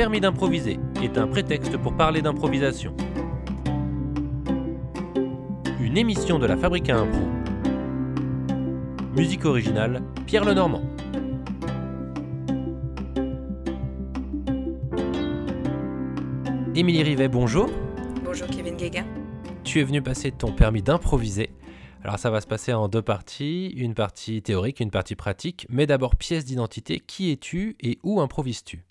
permis d'improviser est un prétexte pour parler d'improvisation. Une émission de la Fabrique à Impro. Musique originale, Pierre Lenormand. Émilie Rivet, bonjour. Bonjour Kevin Guéguin. Tu es venu passer ton permis d'improviser. Alors ça va se passer en deux parties, une partie théorique, une partie pratique, mais d'abord pièce d'identité, qui es-tu et où improvises-tu?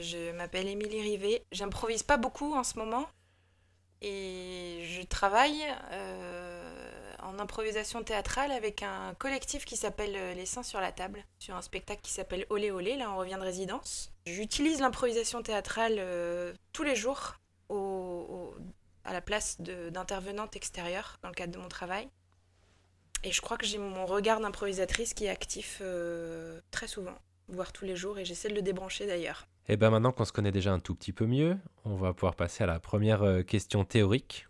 Je m'appelle Émilie Rivet. J'improvise pas beaucoup en ce moment. Et je travaille euh, en improvisation théâtrale avec un collectif qui s'appelle euh, Les Seins sur la table, sur un spectacle qui s'appelle Olé Olé, là on revient de résidence. J'utilise l'improvisation théâtrale euh, tous les jours à la place d'intervenante extérieure dans le cadre de mon travail. Et je crois que j'ai mon regard d'improvisatrice qui est actif euh, très souvent, voire tous les jours, et j'essaie de le débrancher d'ailleurs. Et bien maintenant qu'on se connaît déjà un tout petit peu mieux, on va pouvoir passer à la première euh, question théorique.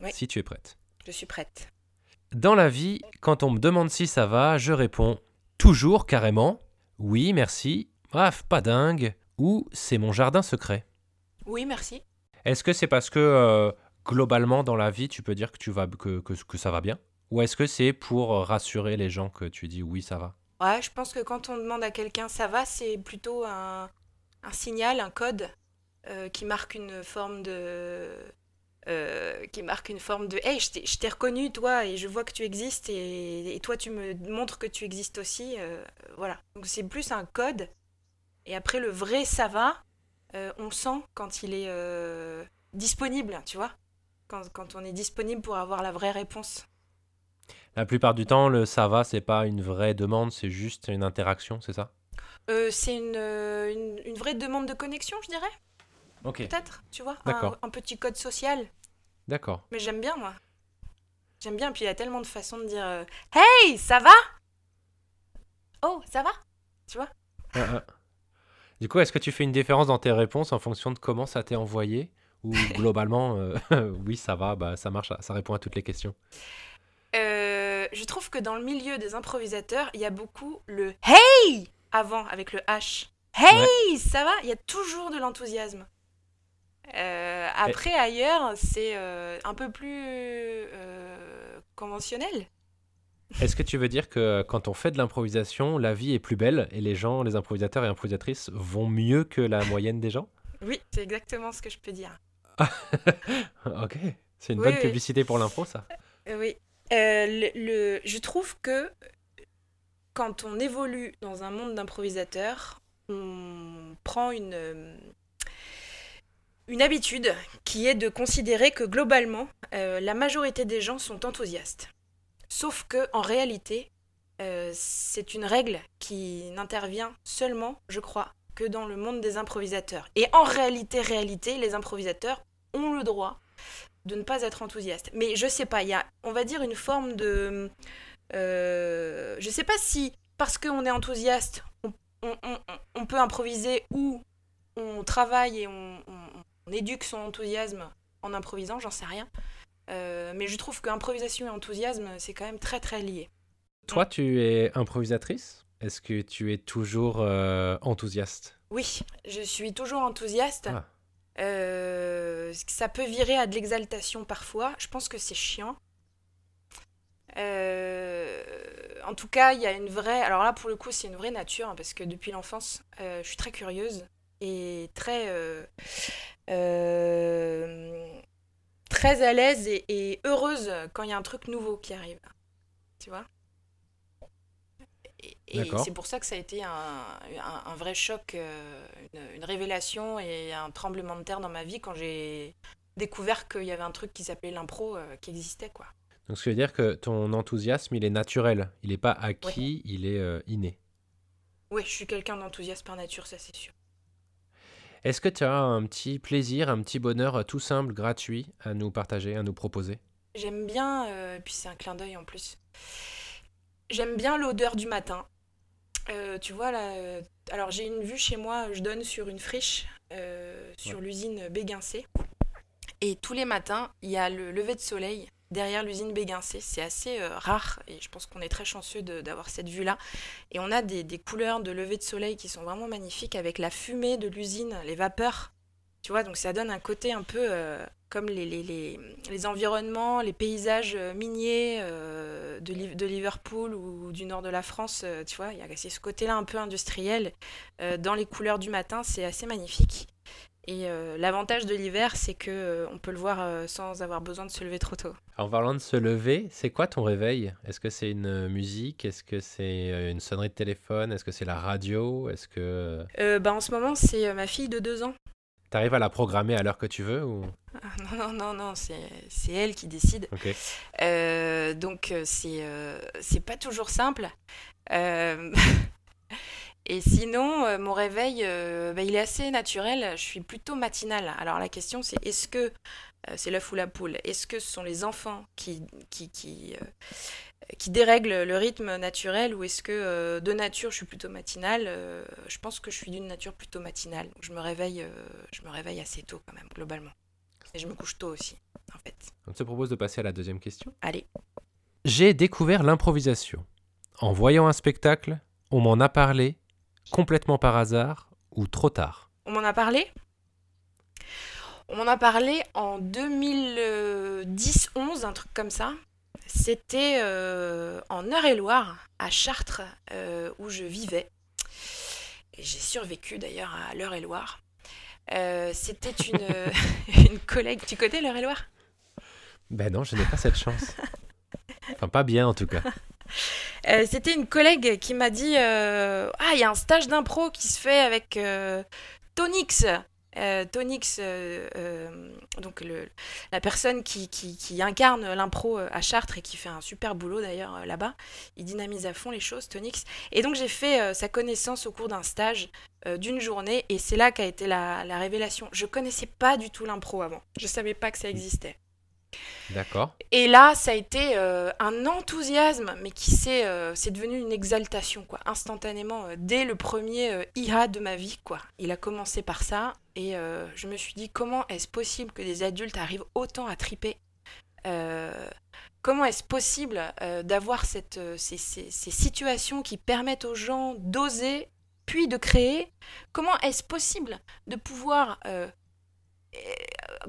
Oui. Si tu es prête. Je suis prête. Dans la vie, quand on me demande si ça va, je réponds toujours carrément oui, merci, bref, pas dingue, ou c'est mon jardin secret. Oui, merci. Est-ce que c'est parce que euh, globalement dans la vie, tu peux dire que, tu vas, que, que, que ça va bien? Ou est-ce que c'est pour euh, rassurer les gens que tu dis oui, ça va Ouais, je pense que quand on demande à quelqu'un ça va, c'est plutôt un, un signal, un code euh, qui marque une forme de. euh, qui marque une forme de Hey, je t'ai- reconnu, toi, et je vois que tu existes, et, toi, tu me montres que tu existes aussi. euh, voilà. Donc, c'est plus un code. Et après, le vrai ça va, on sent quand il est disponible, tu vois. Quand, quand on est disponible pour avoir la vraie réponse. La plupart du temps, le ça va, c'est pas une vraie demande, c'est juste une interaction, c'est ça? Euh, c'est une, euh, une, une vraie demande de connexion, je dirais, Ok. peut-être, tu vois. Un, un petit code social. D'accord. Mais j'aime bien, moi. J'aime bien, puis il y a tellement de façons de dire euh, Hey, ça va? Oh, ça va? Tu vois? Ah, ah. Du coup, est-ce que tu fais une différence dans tes réponses en fonction de comment ça t'est envoyé? Ou globalement, euh, oui, ça va, bah, ça marche, ça, répond à toutes les questions. Euh, Je trouve que dans le milieu des improvisateurs, il y a beaucoup le Hey avant, avec le H. Hey, ça va? Il y a toujours de l'enthousiasme. Euh, après, ailleurs, c'est euh, un peu plus euh, conventionnel. Est-ce que tu veux dire que quand on fait de l'improvisation, la vie est plus belle et les gens, les improvisateurs et improvisatrices vont mieux que la moyenne des gens? Oui, c'est exactement ce que je peux dire. Ok, c'est une Oui, bonne oui. publicité pour l'impro, ça. Oui. Euh, le, le- je trouve que quand on évolue dans un monde d'improvisateurs, on prend une, euh, une habitude qui est de considérer que globalement, euh, la majorité des gens sont enthousiastes. Sauf que en réalité, euh, c'est une règle qui n'intervient seulement, je crois, que dans le monde des improvisateurs. Et en réalité, réalité, les improvisateurs ont le droit de ne pas être enthousiaste. Mais je sais pas, il y a, on va dire, une forme de. Euh, je sais pas si, parce qu'on est enthousiaste, on, on- on- on peut improviser ou on travaille et on, éduque son enthousiasme en improvisant, j'en sais rien. Euh, mais je trouve qu'improvisation et enthousiasme, c'est quand même très très lié. Toi, tu es improvisatrice Est-ce que tu es toujours euh, enthousiaste? Oui, je suis toujours enthousiaste. Ah. Ça peut virer à de l'exaltation parfois. Je pense que c'est chiant. Euh, en tout cas, il y a une vraie. Alors là, pour le coup, c'est une vraie nature hein, parce que depuis l'enfance, euh, je suis très curieuse et très euh, très à l'aise et, et heureuse quand il y a un truc nouveau qui arrive. Tu vois. Et, c'est pour ça que ça a été un, un- un vrai choc, une, une révélation et un tremblement de terre dans ma vie quand j'ai découvert qu'il y avait un truc qui s'appelait l'impro euh, qui existait quoi. Donc, ce qui veut dire que ton enthousiasme, il est naturel. Il n'est pas acquis, il est euh, inné. Oui, je suis quelqu'un d'enthousiaste par nature, ça c'est sûr. Est-ce que tu as un petit plaisir, un petit bonheur euh, tout simple, gratuit à nous partager, à nous proposer? J'aime bien, euh, puis c'est un clin d'œil en plus. J'aime bien l'odeur du matin. Euh, tu vois là, euh, alors j'ai une vue chez moi, je donne sur une friche, sur l'usine Béguincé. Et tous les matins, il y a le lever de soleil derrière l'usine Béguincé. C'est assez euh, rare et je pense qu'on est très chanceux d'avoir cette vue-là. Et on a des, couleurs de lever de soleil qui sont vraiment magnifiques avec la fumée de l'usine, les vapeurs. Tu vois, donc ça donne un côté un peu euh, comme les, les, les, environnements, les paysages miniers euh, de, de, Liverpool ou du nord de la France. tu vois, il y a ce côté-là un peu industriel dans les couleurs du matin. C'est assez magnifique. Et euh, l'avantage de l'hiver, c'est que euh, on peut le voir euh, sans avoir besoin de se lever trop tôt. En parlant de se lever, c'est quoi ton réveil? Est-ce que c'est une musique? Est-ce que c'est une sonnerie de téléphone? Est-ce que c'est la radio? Est-ce que bah, en ce moment, c'est ma fille de deux ans. T'arrives à la programmer à l'heure que tu veux ou? Ah, Non, non, non, non, c'est elle qui décide. donc c'est c'est pas toujours simple. Et sinon, euh, mon réveil, euh, bah, il est assez naturel. Je suis plutôt matinale. Alors la question, c'est est-ce que euh, c'est l'œuf ou la poule Est-ce que ce sont les enfants qui, qui, qui, qui dérèglent le rythme naturel ou est-ce que de nature, je suis plutôt matinale Je pense que je suis d'une nature plutôt matinale. je me réveille, je me réveille assez tôt quand même, globalement. Et je me couche tôt aussi, en fait. On te propose de passer à la deuxième question? Allez. J'ai découvert l'improvisation. En voyant un spectacle, on m'en a parlé complètement par hasard ou trop tard On m'en a parlé? On m'en a parlé en 2010-11, un truc comme ça. C'était euh, en Eure-et-Loire, à Chartres, euh, où je vivais. J'ai survécu d'ailleurs à l'Eure-et-Loire. Euh, c'était une, une collègue. Tu connais l'Eure-et-Loire? Ben non, je n'ai pas cette chance. Enfin, pas bien en tout cas. Euh, c'était une collègue qui m'a dit euh, Ah, il y a un stage d'impro qui se fait avec euh, Tonix. Tonix, donc la personne qui incarne l'impro à Chartres et qui fait un super boulot d'ailleurs là-bas, il dynamise à fond les choses, Tonix. Et donc j'ai fait sa connaissance au cours d'un stage d'une journée et c'est là qu'a été la, la révélation. Je connaissais pas du tout l'impro avant, je savais pas que ça existait. D'accord. Et là, ça a été euh, un enthousiasme, mais qui s'est, euh, c'est devenu une exaltation, quoi, instantanément, euh, dès le premier IHA de ma vie, quoi. Il a commencé par ça, et je me suis dit, comment est-ce possible que des adultes arrivent autant à triper Comment est-ce possible d'avoir cette, ces, ces situations qui permettent aux gens d'oser, puis de créer? Comment est-ce possible de pouvoir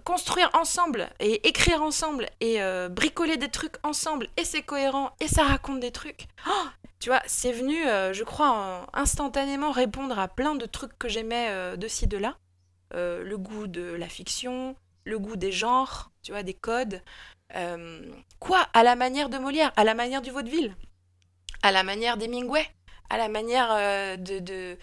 construire ensemble et écrire ensemble et euh, bricoler des trucs ensemble et c'est cohérent et ça raconte des trucs. Oh, tu vois, c'est venu, euh, je crois, instantanément répondre à plein de trucs que j'aimais euh, de ci, de là. le goût de la fiction, le goût des genres, tu vois, des codes. quoi? À la manière de Molière, à la manière du vaudeville, à la manière d'Hemingway, à la manière de,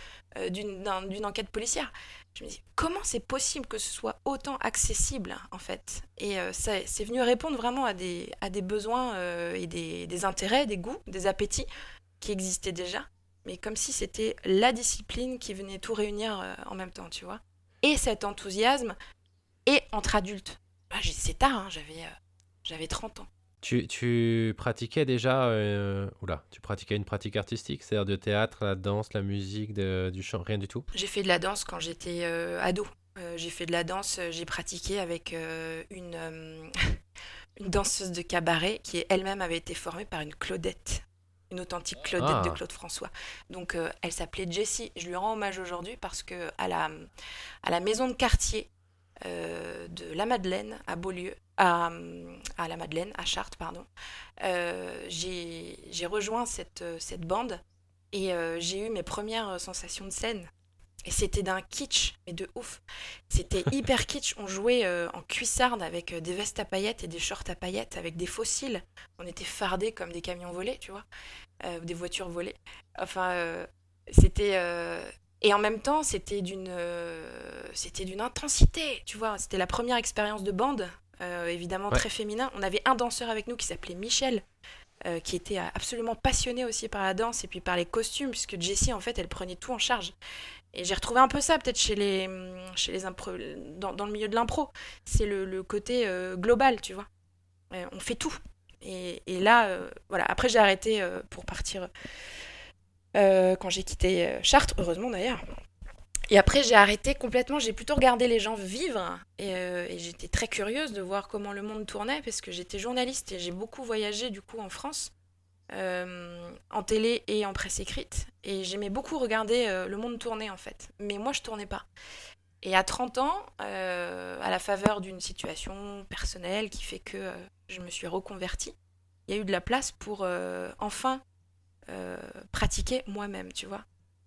d'une enquête policière je me dis comment c'est possible que ce soit autant accessible en fait? Et euh, c'est venu répondre vraiment à des, à des besoins euh, et des, des, intérêts des goûts des appétits qui existaient déjà mais comme si c'était la discipline qui venait tout réunir euh, en même temps tu vois? Et cet enthousiasme et entre adultes. Bah, c'est tard hein, j'avais j'avais 30 ans tu, tu, pratiquais déjà, euh, oula, tu pratiquais une pratique artistique, c'est-à-dire de théâtre, la danse, la musique, de, du chant, rien du tout? J'ai fait de la danse quand j'étais euh, ado. Euh, j'ai fait de la danse, j'ai pratiqué avec une, une danseuse de cabaret qui elle-même avait été formée par une Claudette, une authentique Claudette de ah. Claude François. Donc elle s'appelait Jessie. Je lui rends hommage aujourd'hui parce que à la, à la maison de quartier de la Madeleine à Beaulieu, à, à, la Madeleine, à Chartres, pardon, euh, j'ai rejoint cette, cette bande et euh, j'ai eu mes premières sensations de scène. Et c'était d'un kitsch, mais de ouf. C'était hyper kitsch. On jouait euh, en cuissarde avec des vestes à paillettes et des shorts à paillettes, avec des fossiles. On était fardés comme des camions volés, tu vois, des voitures volées. Enfin, c'était et en même temps, c'était d'une, c'était d'une intensité, tu vois. C'était la première expérience de bande euh, évidemment très féminin. On avait un danseur avec nous qui s'appelait Michel, euh, qui était absolument passionné aussi par la danse et puis par les costumes, puisque Jessie, en fait, elle prenait tout en charge. Et j'ai retrouvé un peu ça, peut-être chez les, chez les dans, dans, le milieu de l'impro. C'est le, côté euh, global, tu vois. on fait tout. Et, et là, voilà. Après, j'ai arrêté pour partir quand j'ai quitté Chartres, heureusement d'ailleurs. Et après, j'ai arrêté complètement. J'ai plutôt regardé les gens vivre. Et, euh, et j'étais très curieuse de voir comment le monde tournait parce que j'étais journaliste et j'ai beaucoup voyagé du coup en France, euh, en télé et en presse écrite. Et j'aimais beaucoup regarder euh, le monde tourner en fait. Mais moi, je tournais pas. Et à 30 ans, à la faveur d'une situation personnelle qui fait que je me suis reconvertie, il y a eu de la place pour enfin pratiquer moi-même, tu vois.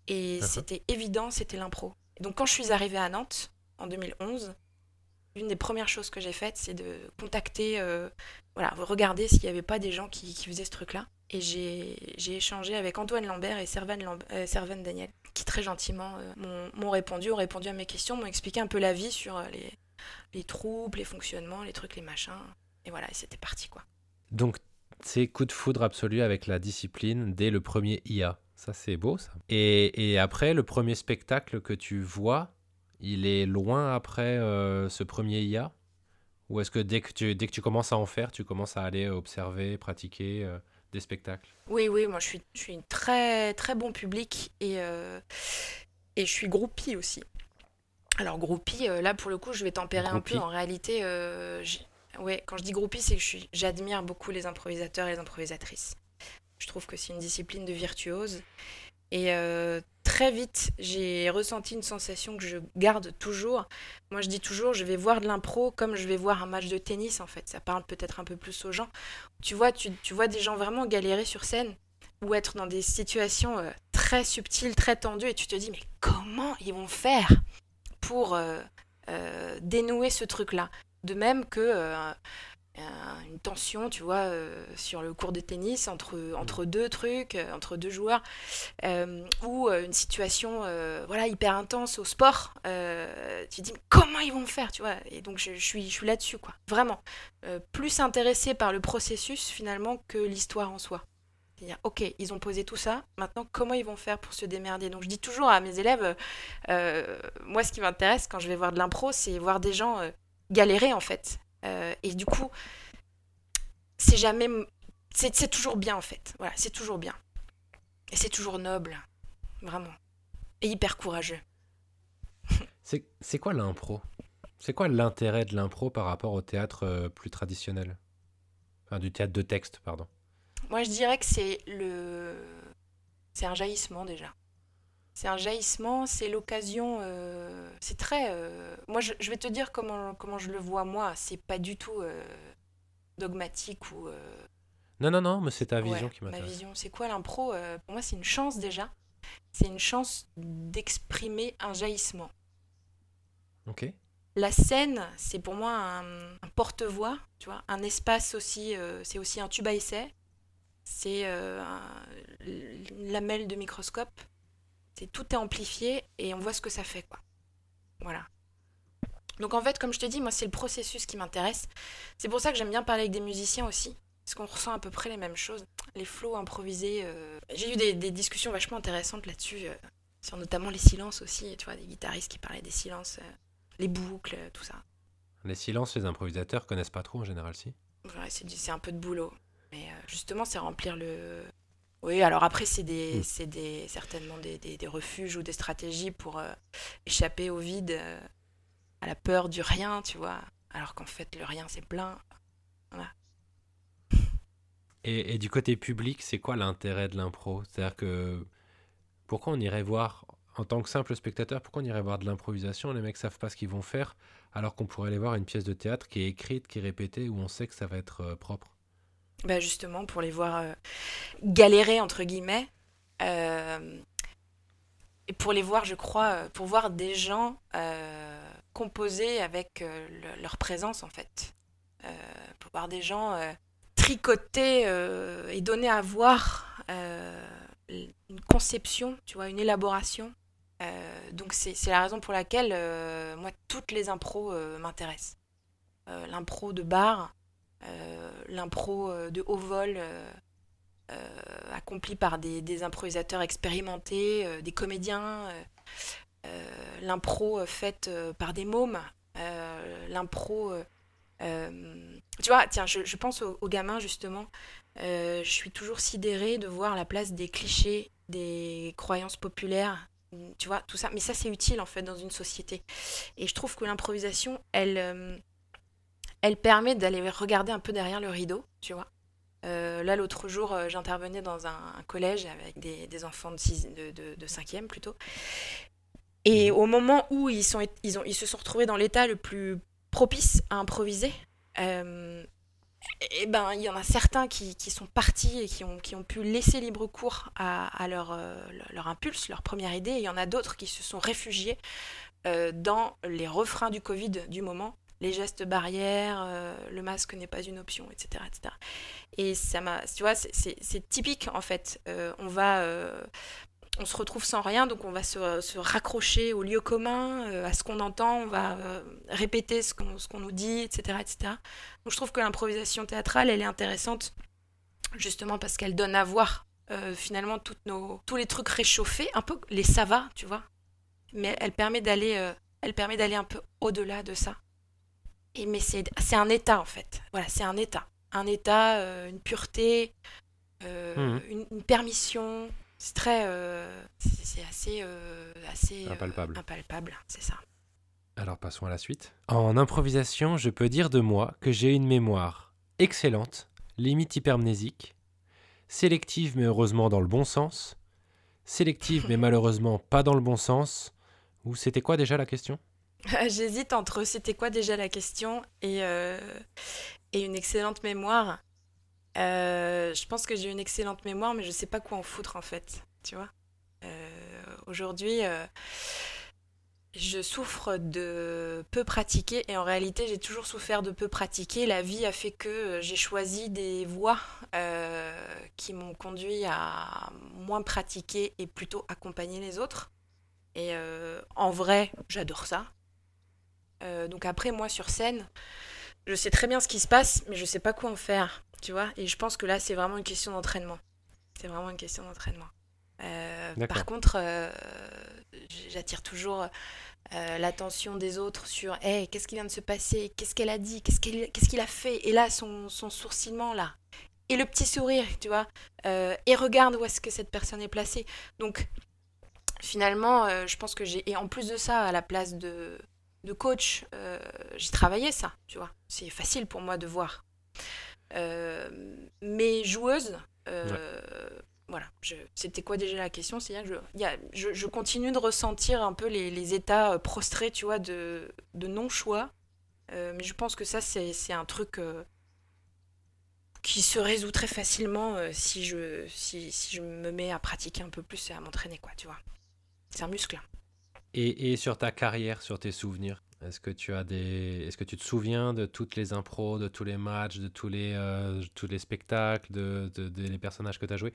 Et c'était évident, c'était l'impro. Donc quand je suis arrivée à Nantes en 2011, l'une des premières choses que j'ai faites, c'est de contacter, euh, voilà, regarder s'il n'y avait pas des gens qui, faisaient ce truc-là. Et j'ai échangé avec Antoine Lambert et Servan, euh, Daniel, qui très gentiment euh, m'ont répondu, ont répondu à mes questions, m'ont expliqué un peu la vie sur les, les troupes, les fonctionnements, les trucs, les machins. Et voilà, c'était parti, quoi. Donc, c'est coup de foudre absolu avec la discipline dès le premier IA. Ça, c'est beau, ça. Et, après, le premier spectacle que tu vois, il est loin après euh, ce premier IA Ou est-ce que dès que, tu, dès que tu commences à en faire, tu commences à aller observer, pratiquer euh, des spectacles? Oui, oui, moi je suis, je suis très, très bon public et, euh, et je suis groupie aussi. Alors groupie, là pour le coup, je vais tempérer un peu. En réalité, ouais, quand je dis groupie, c'est que j'admire beaucoup les improvisateurs et les improvisatrices. Je trouve que c'est une discipline de virtuose. Et euh, très vite, j'ai ressenti une sensation que je garde toujours. Moi, je dis toujours, je vais voir de l'impro comme je vais voir un match de tennis, en fait. Ça parle peut-être un peu plus aux gens. Tu vois, tu, vois des gens vraiment galérer sur scène ou être dans des situations euh, très subtiles, très tendues, et tu te dis, mais comment ils vont faire pour euh, dénouer ce truc-là? De même que une tension, tu vois, euh, sur le cours de tennis entre, entre deux trucs, euh, entre deux joueurs, euh, ou une situation voilà, hyper intense au sport. tu te dis, comment ils vont faire, tu vois? Et donc, je, suis, je suis là-dessus, quoi. Vraiment. plus intéressé par le processus, finalement, que l'histoire en soi. C'est-à-dire, ok, ils ont posé tout ça, maintenant, comment ils vont faire pour se démerder? Donc, je dis toujours à mes élèves, moi, ce qui m'intéresse quand je vais voir de l'impro, c'est voir des gens galérer, en fait euh, et du coup, c'est jamais. C'est toujours bien en fait. Voilà, c'est toujours bien. Et c'est toujours noble. Vraiment. Et hyper courageux. c'est quoi l'impro? C'est quoi l'intérêt de l'impro par rapport au théâtre euh, plus traditionnel? Enfin, du théâtre de texte, pardon. Moi, je dirais que c'est le. C'est un jaillissement déjà. C'est un jaillissement, c'est l'occasion. Euh, c'est très. Euh, moi, je, vais te dire comment, comment je le vois, moi. C'est pas du tout euh, dogmatique ou. Non, non, non, mais c'est ta vision qui m'intéresse. Ma vision, c'est quoi l'impro Pour moi, c'est une chance déjà. C'est une chance d'exprimer un jaillissement. Ok. La scène, c'est pour moi un, un porte-voix, tu vois, un espace aussi. c'est aussi un tube à essai. C'est une lamelle de microscope c'est tout est amplifié et on voit ce que ça fait, quoi. Voilà. Donc en fait, comme je te dis, moi c'est le processus qui m'intéresse. C'est pour ça que j'aime bien parler avec des musiciens aussi, parce qu'on ressent à peu près les mêmes choses. Les flots improvisés. Euh, j'ai eu des, discussions vachement intéressantes là-dessus, euh, sur notamment les silences aussi. Tu vois, des guitaristes qui parlaient des silences, euh, les boucles, tout ça. Les silences, les improvisateurs connaissent pas trop en général, si? Ouais, c'est un peu de boulot. Mais justement, c'est remplir le, oui, alors après, c'est des, hmm. des, certainement des, des, refuges ou des stratégies pour euh, échapper au vide, euh, à la peur du rien, tu vois. Alors qu'en fait, le rien, c'est plein. Voilà. Et, et, du côté public, c'est quoi l'intérêt de l'impro? C'est-à-dire que pourquoi on irait voir, en tant que simple spectateur, pourquoi on irait voir de l'improvisation? Les mecs savent pas ce qu'ils vont faire, alors qu'on pourrait aller voir une pièce de théâtre qui est écrite, qui est répétée, où on sait que ça va être euh, propre. Bah justement pour les voir euh, galérer entre guillemets euh, et pour les voir je crois euh, pour voir des gens composer avec leur présence en fait. Pour voir des gens tricoter et donner à voir une conception tu vois une élaboration. Donc c'est la raison pour laquelle moi toutes les impros m'intéressent. L'impro de bar l'impro euh, de haut vol euh, accompli par des, improvisateurs expérimentés, des comédiens, l'impro faite par des mômes, l'impro... tu vois, tiens, je, pense aux, aux, gamins justement. je suis toujours sidérée de voir la place des clichés, des croyances populaires tu vois, tout ça. Mais ça, c'est utile en fait dans une société. Et je trouve que l'improvisation, elle, euh, elle permet d'aller regarder un peu derrière le rideau, tu vois. Euh, là, l'autre jour, euh, j'intervenais dans un, collège avec des, enfants de, 6, de, de, 5e plutôt. Et mmh. au moment où ils, sont, ils, ont, ils se sont retrouvés dans l'état le plus propice à improviser, et eh ben, il y en a certains qui, qui, sont partis et qui ont, qui ont pu laisser libre cours à, à leur, euh, leur impulse, leur première idée. Et il y en a d'autres qui se sont réfugiés euh, dans les refrains du Covid du moment. Les gestes barrières, euh, le masque n'est pas une option, etc. etc. Et ça tu vois, c'est typique en fait. on va on se retrouve sans rien, donc on va se, raccrocher au lieu commun, euh, à ce qu'on entend, on va euh, répéter ce qu'on nous dit, etc., etc. Donc je trouve que l'improvisation théâtrale, elle est intéressante, justement parce qu'elle donne à voir euh, finalement toutes nos, tous les trucs réchauffés, un peu les savas, tu vois. Mais elle permet d'aller elle permet d'aller un peu au-delà de ça. Et mais c'est un état en fait. Voilà, c'est un état. Un état, une pureté, mmh. une permission, c'est très. Euh, c'est assez. Euh, assez euh, impalpable. impalpable, c'est ça. Alors passons à la suite. En improvisation, je peux dire de moi que j'ai une mémoire excellente, limite hypermnésique, sélective mais heureusement dans le bon sens, sélective mais malheureusement pas dans le bon sens. Ou c'était quoi déjà la question? J'hésite entre c'était quoi déjà la question et, et une excellente mémoire. Euh, je pense que j'ai une excellente mémoire, mais je sais pas quoi en foutre en fait, tu vois. Euh, aujourd'hui, euh, je souffre de peu pratiquer et en réalité, j'ai toujours souffert de peu pratiquer. La vie a fait que j'ai choisi des voies qui m'ont conduit à moins pratiquer et plutôt accompagner les autres. Et en vrai, j'adore ça. Donc après, moi sur scène, je sais très bien ce qui se passe, mais je sais pas quoi en faire tu vois. Et je pense que là, c'est vraiment une question d'entraînement. C'est vraiment une question d'entraînement. Euh, par contre, euh, j'attire toujours euh, l'attention des autres sur hey, qu'est-ce qui vient de se passer, qu'est-ce qu'elle a dit, qu'est-ce qu'il qu'est-ce qu'il a fait? Et là, son, son sourcillement, là. Et le petit sourire, tu vois. et regarde où est-ce que cette personne est placée. Donc, finalement, je pense que j'ai. Et en plus de ça, à la place de, de coach, j'ai travaillé ça, tu vois. C'est facile pour moi de voir. Euh, mais joueuse, euh, voilà, c'était quoi déjà la question C'est que je, je, continue de ressentir un peu les, les états euh, prostrés, tu vois, de, de non-choix. mais je pense que ça, c'est un truc qui se résout très facilement si, je, si, si, je me mets à pratiquer un peu plus et à m'entraîner, quoi, tu vois. C'est un muscle. Et, et, sur ta carrière, sur tes souvenirs est-ce que tu as des, est-ce que tu te souviens de toutes les impros, de tous les matchs, de tous les, euh, tous les spectacles, de, de, les personnages que tu as joués?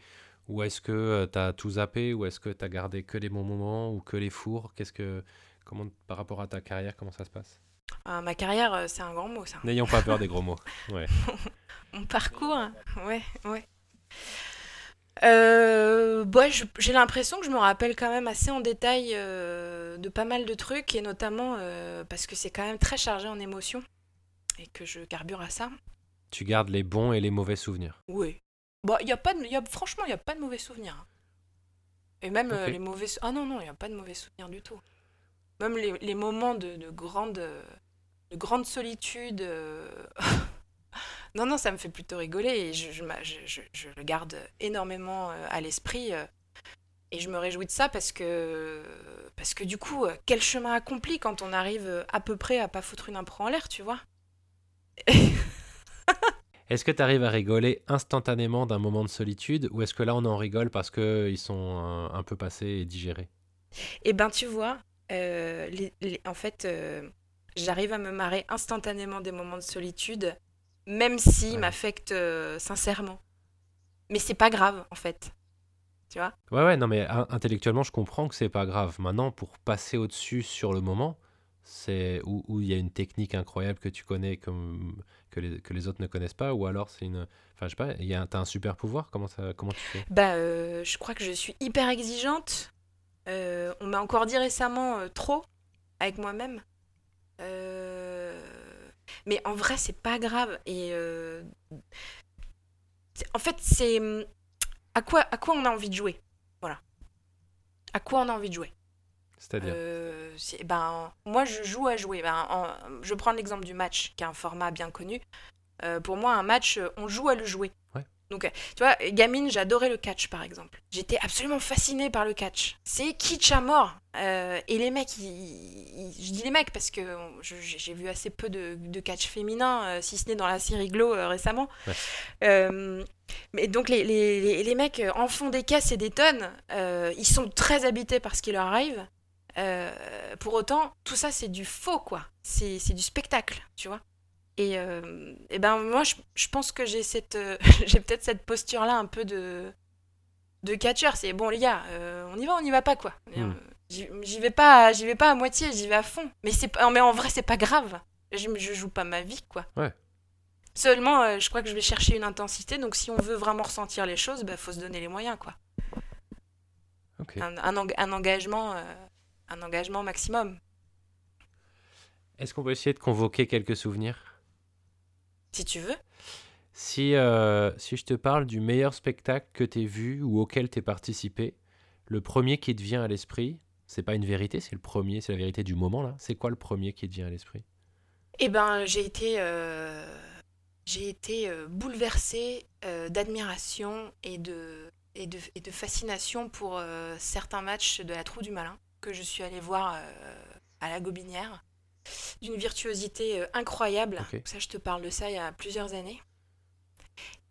Ou est-ce que euh, tu as tout zappé? Ou est-ce que tu as gardé que les bons moments ou que les fours? Qu'est-ce que, comment, par rapport à ta carrière, comment ça se passe? Ah, Ma carrière, euh, c'est un grand mot, ça. N'ayons pas peur des gros mots. Ouais. Mon parcours, ouais, ouais. Euh, bah, j'ai l'impression que je me rappelle quand même assez en détail euh, de pas mal de trucs, et notamment euh, parce que c'est quand même très chargé en émotions, et que je carbure à ça. Tu gardes les bons et les mauvais souvenirs Oui. Bah, y a pas de, y a, franchement, il n'y a pas de mauvais souvenirs. Et même les mauvais... Ah non, non, il n'y a pas de mauvais souvenirs du tout. Même les, les moments de, de, grande, de grande solitude... Non, non, ça me fait plutôt rigoler et je, je, je, je le garde énormément euh, à l'esprit. Euh, et je me réjouis de ça parce que, parce que du coup, euh, quel chemin accompli quand on arrive à peu près à pas foutre une impro en l'air, tu vois Est-ce que tu arrives à rigoler instantanément d'un moment de solitude ou est-ce que là on en rigole parce qu'ils sont un, peu passés et digérés? Eh ben tu vois, en fait, j'arrive à me marrer instantanément des moments de solitude même s'il m'affecte euh, sincèrement. Mais c'est pas grave, en fait. Tu vois? Ouais, ouais, non, mais intellectuellement, je comprends que c'est pas grave. Maintenant, pour passer au-dessus sur le moment, c'est où il y a une technique incroyable que tu connais comme que les, que les autres ne connaissent pas ou alors c'est une enfin je sais pas il t'as un super pouvoir comment ça comment tu fais? Bah euh, je crois que je suis hyper exigeante euh, on m'a encore dit récemment trop avec moi-même mais en vrai, c'est pas grave. Et euh, en fait, c'est à quoi, à quoi on a envie de jouer? Voilà. À quoi on a envie de jouer? C'est-à-dire? Euh, ben, moi, je joue à jouer. Ben, en- je prends l'exemple du match, qui est un format bien connu. Euh, pour moi, un match, on joue à le jouer. Donc, tu vois, gamine, j'adorais le catch, par exemple. J'étais absolument fascinée par le catch. C'est kitsch à mort. Euh, et les mecs, ils- ils- je dis les mecs parce que j'ai vu assez peu de, de catch féminin, euh, si ce n'est dans la série Glow euh, récemment. Ouais. Mais donc, les, les, les- les mecs en font des caisses et des tonnes. Ils sont très habités par ce qui leur arrive. Pour autant, tout ça, c'est du faux, quoi. C'est du spectacle, tu vois. Et, euh, et ben moi, je, je pense que j'ai cette, euh, j'ai peut-être cette posture-là un peu de, de catcheur. C'est bon, les gars, euh, on y va, on y va pas, quoi. Hmm. J'y vais pas, j'y vais pas à moitié, j'y vais à fond. Mais c'est pas, mais en vrai, c'est pas grave. Je, je joue pas ma vie, quoi. Ouais. Seulement, je crois que je vais chercher une intensité. Donc, si on veut vraiment ressentir les choses, bah, faut se donner les moyens, quoi. Ok. Un, un eng- un engagement, un engagement maximum. Est-ce qu'on peut essayer de convoquer quelques souvenirs? Si tu veux. si, euh, si je te parle du meilleur spectacle que tu vu ou auquel tu as participé, le premier qui te vient à l'esprit, c'est pas une vérité, c'est le premier, c'est la vérité du moment là. C'est quoi le premier qui te vient à l'esprit? Eh ben, j'ai été, euh, j'ai été euh, bouleversée euh, d'admiration et de, et, de, et de fascination pour certains matchs de la Trou du Malin que je suis allée voir à la Gobinière, d'une virtuosité euh, incroyable. Ça, je te parle de ça il y a plusieurs années.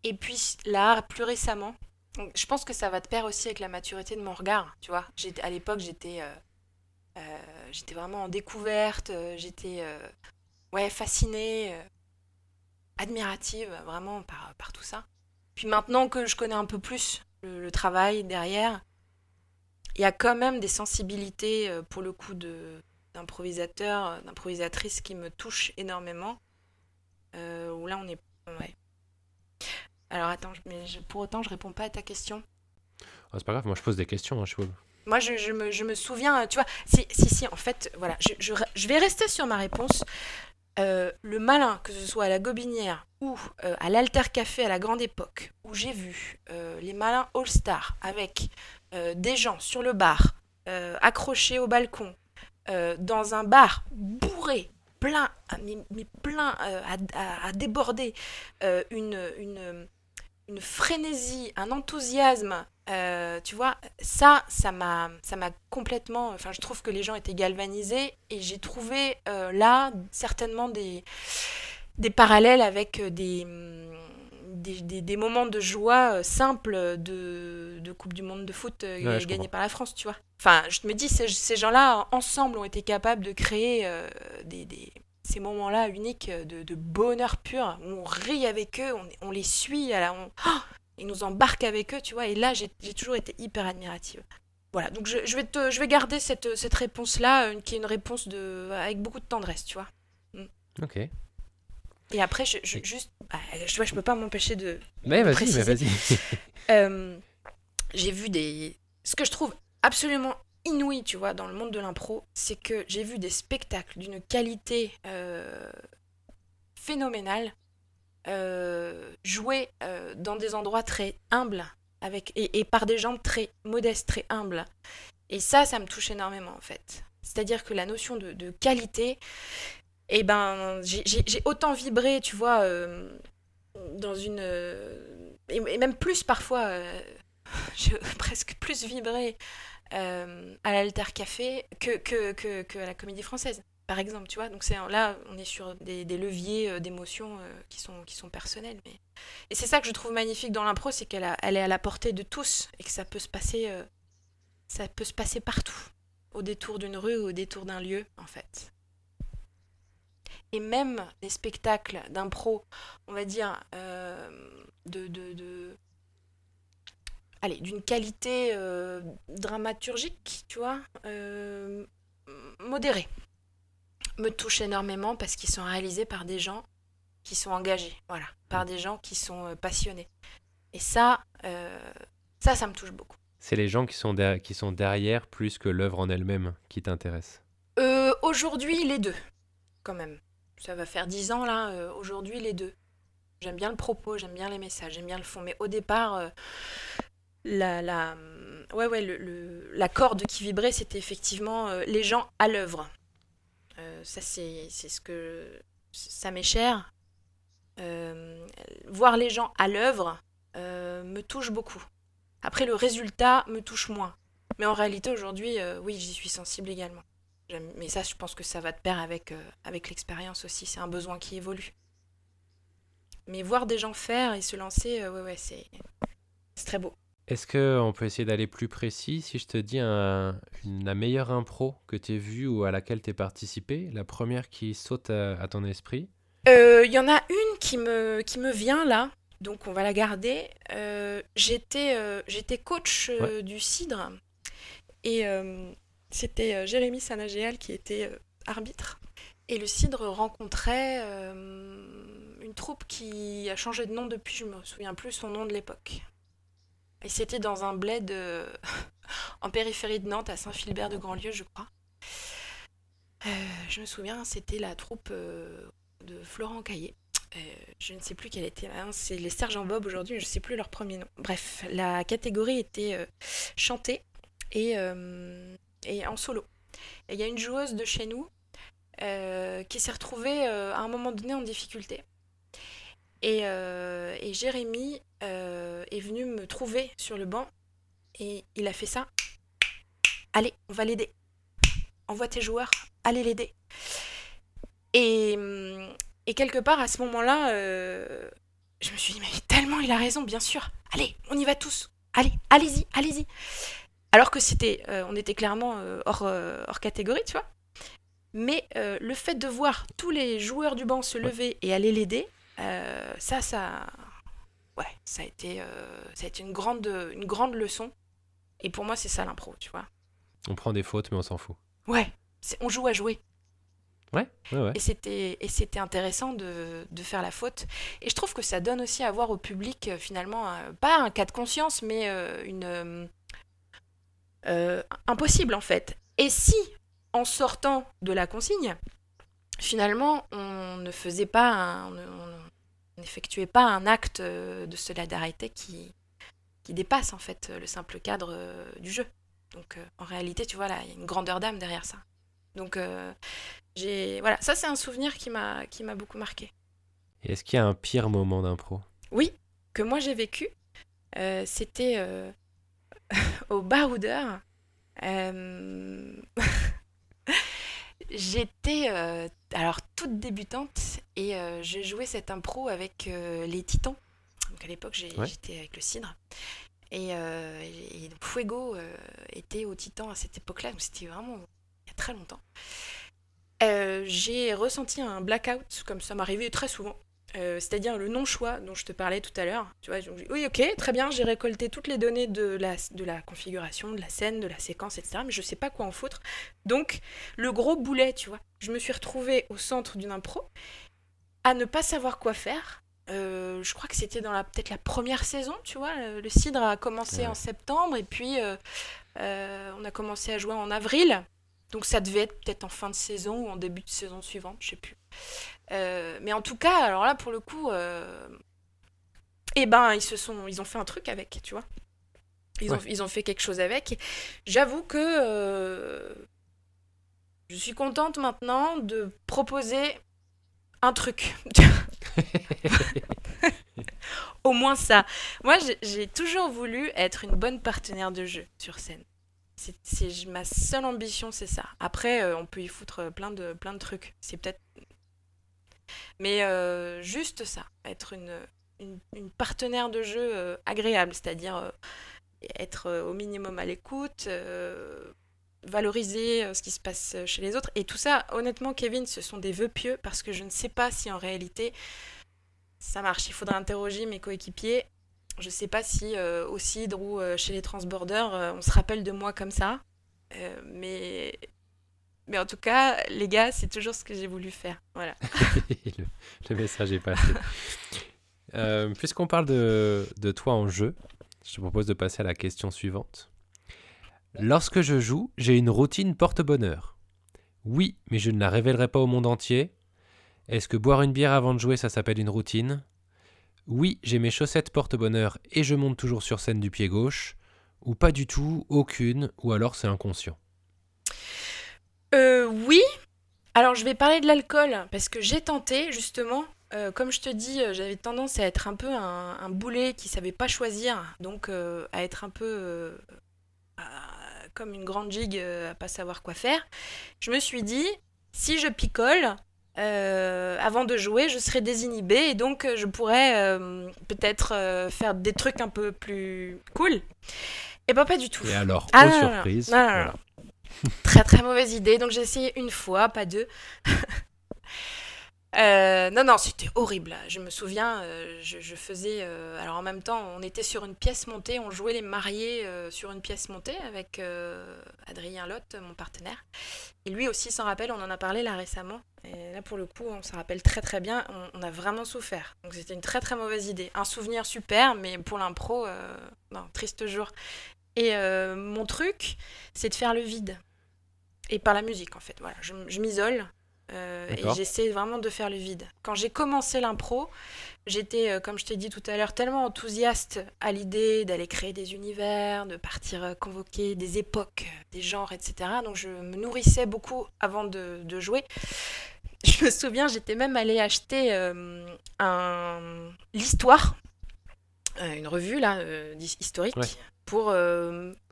Et puis là, plus récemment, donc, je pense que ça va te pair aussi avec la maturité de mon regard, tu vois. À l'époque, j'étais euh, euh, j'étais vraiment en découverte, j'étais euh, ouais, fascinée, admirative vraiment par, par tout ça. Puis maintenant que je connais un peu plus le, le travail derrière, il y a quand même des sensibilités pour le coup de d'improvisateur, euh, d'improvisatrice qui me touchent énormément. Euh, où là on est ouais. Alors attends, mais je- pour autant je réponds pas à ta question. Ah, C'est pas grave, moi je pose des questions. hein, je Moi, je, je me, je me souviens, tu vois, si, si, si, en fait, voilà, je, vais rester sur ma réponse. Euh, le malin, que ce soit à la Gobinière ou euh, à l'Alter Café à la grande époque, où j'ai vu euh, les malins All-Star avec euh, des gens sur le bar, euh, accrochés au balcon, euh, dans un bar bourré, plein, mais, plein euh, à, déborder, euh, une, une, une frénésie, un enthousiasme, tu vois, ça, ça m'a, ça m'a complètement. Enfin, je trouve que les gens étaient galvanisés et j'ai trouvé là certainement des, des parallèles avec des, des, des- des moments de joie euh, simples de, de Coupe du Monde de foot euh, Ouais, gagnée comprends. par la France, tu vois. Enfin, je me dis, ces, ces gens-là, ensemble, ont été capables de créer euh, des, des- ces moments-là uniques de, de bonheur pur, où on rit avec eux, on, on les suit, à la, on, Oh ils nous embarquent avec eux, tu vois. Et là, j'ai toujours été hyper admirative. Voilà, donc je, je vais, te, je vais garder cette, cette réponse-là, qui est une réponse de, avec beaucoup de tendresse, tu vois. Ok. Et après, je, je- juste, bah, je je peux pas m'empêcher de. Mais vas-y, mais vas-y. Euh, j'ai vu des. Ce que je trouve absolument inouï, tu vois, dans le monde de l'impro, c'est que j'ai vu des spectacles d'une qualité euh, phénoménale euh, joués euh, dans des endroits très humbles avec, et, et par des gens très modestes, très humbles. Et ça, ça me touche énormément en fait. C'est-à-dire que la notion de, de qualité, eh ben, j'ai- autant vibré, tu vois, euh, dans une. euh, et, et même plus parfois, euh, presque plus vibré à l'Alter Café que, que, que, à la Comédie Française, par exemple, tu vois. Donc c'est là, on est sur des, leviers d'émotions qui, sont, qui sont personnels. Mais... Et c'est ça que je trouve magnifique dans l'impro, c'est qu'elle est à la portée de tous et que ça peut se passer, ça peut se passer partout, au détour d'une rue ou au détour d'un lieu, en fait. Et même les spectacles d'impro, on va dire, euh, de, de, de- allez, d'une qualité euh, dramaturgique, tu vois, euh, modérée, me touchent énormément parce qu'ils sont réalisés par des gens qui sont engagés, voilà, par des gens qui sont passionnés. Et ça, ça, ça me touche beaucoup. C'est les gens qui sont, qui sont derrière plus que l'œuvre en elle-même qui t'intéressent. Euh, Aujourd'hui, les deux, quand même. Ça va faire dix ans, là. euh, Aujourd'hui, les deux. J'aime bien le propos, j'aime bien les messages, j'aime bien le fond. Mais au départ, euh, la, la, ouais, ouais, le, la corde qui vibrait, c'était effectivement euh, les gens à l'œuvre. Euh, ça, c'est ce que. Ça m'est cher. Euh, voir les gens à l'œuvre me touche beaucoup. Après, le résultat me touche moins. Mais en réalité, aujourd'hui, oui, j'y suis sensible également. Mais ça, je pense que ça va de pair avec, avec l'expérience aussi. C'est un besoin qui évolue. Mais voir des gens faire et se lancer, ouais, ouais, c'est très beau. Est-ce qu'on peut essayer d'aller plus précis si je te dis la meilleure impro que tu as vue ou à laquelle tu as participé, la première qui saute à, ton esprit? Euh, Il y en a une qui me, qui me vient là, donc on va la garder. Euh, j'étais, euh, j'étais coach du cidre et c'était Jérémy Sanagéal qui était arbitre. Et le cidre rencontrait une troupe qui a changé de nom depuis, je me souviens plus son nom de l'époque. Et c'était dans un bled euh, en périphérie de Nantes, à Saint-Philbert de Grandlieu, je crois. Euh, je me souviens, c'était la troupe euh, de Florent Caillé. je ne sais plus quelle était. Hein, c'est les Sergents Bob aujourd'hui, je ne sais plus leur premier nom. Bref, la catégorie était chantée et, et en solo. Il y a une joueuse de chez nous qui s'est retrouvée à un moment donné en difficulté. Et, et Jérémy euh, est venu me trouver sur le banc et il a fait ça. Allez, on va l'aider. Envoie tes joueurs, allez l'aider. Et, et, quelque part, à ce moment-là, euh, je me suis dit, mais tellement il a raison, bien sûr. Allez, on y va tous. Allez, allez-y, allez-y. Alors que c'était, euh, on était clairement hors, hors catégorie, tu vois. Mais le fait de voir tous les joueurs du banc se lever et aller l'aider, ça, ça, ouais, ça a été, euh, ça a été une, grande, une grande leçon. Et pour moi, c'est ça l'impro, tu vois. On prend des fautes, mais on s'en fout. Ouais, on joue à jouer. Ouais, ouais, ouais. Et c'était, et c'était intéressant de, de, faire la faute. Et je trouve que ça donne aussi à voir au public, euh, finalement, euh, pas un cas de conscience, mais une. Impossible, en fait. Et si, en sortant de la consigne, finalement, on ne faisait pas. Un, n'effectuait pas un acte euh, de solidarité qui, qui dépasse en fait le simple cadre euh, du jeu. Donc euh, en réalité, tu vois, là, il y a une grandeur d'âme derrière ça. Donc j'ai voilà, ça c'est un souvenir qui m'a qui m'a beaucoup marqué. Et est-ce qu'il y a un pire moment d'impro? Oui, que moi j'ai vécu. C'était au baroudeur. J'étais alors toute débutante et euh, j'ai joué cette impro avec euh, les Titans. Donc à l'époque j'étais avec le Cidre. Et, euh, Fuego était au Titan à cette époque-là, donc c'était vraiment il y a très longtemps. j'ai ressenti un blackout, comme ça m'arrivait très souvent. Euh, c'est-à-dire le non-choix dont je te parlais tout à l'heure. Tu vois, oui, ok, très bien, j'ai récolté toutes les données de la, de la configuration, de la scène, de la séquence, etc. Mais je sais pas quoi en foutre. Donc, le gros boulet, tu vois, je me suis retrouvée au centre d'une impro à ne pas savoir quoi faire. Euh, je crois que c'était dans la peut-être la première saison, tu vois. Euh, le cidre a commencé en septembre et puis on a commencé à jouer en avril. Donc ça devait être peut-être en fin de saison ou en début de saison suivante, je sais plus. Euh, mais en tout cas, alors là, pour le coup, euh, eh ben, ils se sont, ils ont fait un truc avec, tu vois. Ils, ont, ils ont fait quelque chose avec. J'avoue que euh, je suis contente maintenant de proposer un truc. Au moins ça. Moi, j'ai toujours voulu être une bonne partenaire de jeu sur scène. C'est ma seule ambition, c'est ça. Après, on peut y foutre plein de, plein de trucs. C'est peut-être mais euh, juste ça, être une, partenaire de jeu euh, agréable, c'est-à-dire euh, être au minimum à l'écoute, valoriser ce qui se passe chez les autres. Et tout ça, honnêtement, Kevin, ce sont des vœux pieux parce que je ne sais pas si en réalité ça marche. Il faudra interroger mes coéquipiers. Je ne sais pas si au CIDRE ou chez les transborders, on se rappelle de moi comme ça. mais mais en tout cas, les gars, c'est toujours ce que j'ai voulu faire. Voilà. le, message est passé. Euh, puisqu'on parle de, de toi en jeu, je te propose de passer à la question suivante. Lorsque je joue, j'ai une routine porte-bonheur. Oui, mais je ne la révélerai pas au monde entier. Est-ce que boire une bière avant de jouer, ça s'appelle une routine? Oui, j'ai mes chaussettes porte-bonheur et je monte toujours sur scène du pied gauche, ou pas du tout, aucune, ou alors c'est inconscient. Euh, Oui. Alors je vais parler de l'alcool, parce que j'ai tenté justement, euh, comme je te dis, euh, j'avais tendance à être un peu un, boulet qui savait pas choisir, donc à être un peu comme une grande gigue à pas savoir quoi faire. Je me suis dit, si je picole, avant de jouer, je serai désinhibée et donc je pourrais peut-être faire des trucs un peu plus cool. Et ben pas du tout. Et alors, ah, surprise. très très mauvaise idée. Donc j'ai essayé une fois, pas deux. Euh, non, non, c'était horrible. Je me souviens, euh, je, faisais. Euh, alors en même temps, on était sur une pièce montée, on jouait les mariés sur une pièce montée avec Adrien Lotte, mon partenaire. Et lui aussi s'en rappelle, on en a parlé là récemment. Et là, pour le coup, on se rappelle très très bien, on, a vraiment souffert. Donc c'était une très très mauvaise idée. Un souvenir super, mais pour l'impro, non, triste jour. Et mon truc, c'est de faire le vide. Et par la musique, en fait. Voilà, je m'isole euh, et j'essaie vraiment de faire le vide. Quand j'ai commencé l'impro, j'étais, euh, comme je t'ai dit tout à l'heure, tellement enthousiaste à l'idée d'aller créer des univers, de partir euh, convoquer des époques, des genres, etc. Donc je me nourrissais beaucoup avant de, de jouer. Je me souviens, j'étais même allée acheter un... l'histoire, une revue là, historique, pour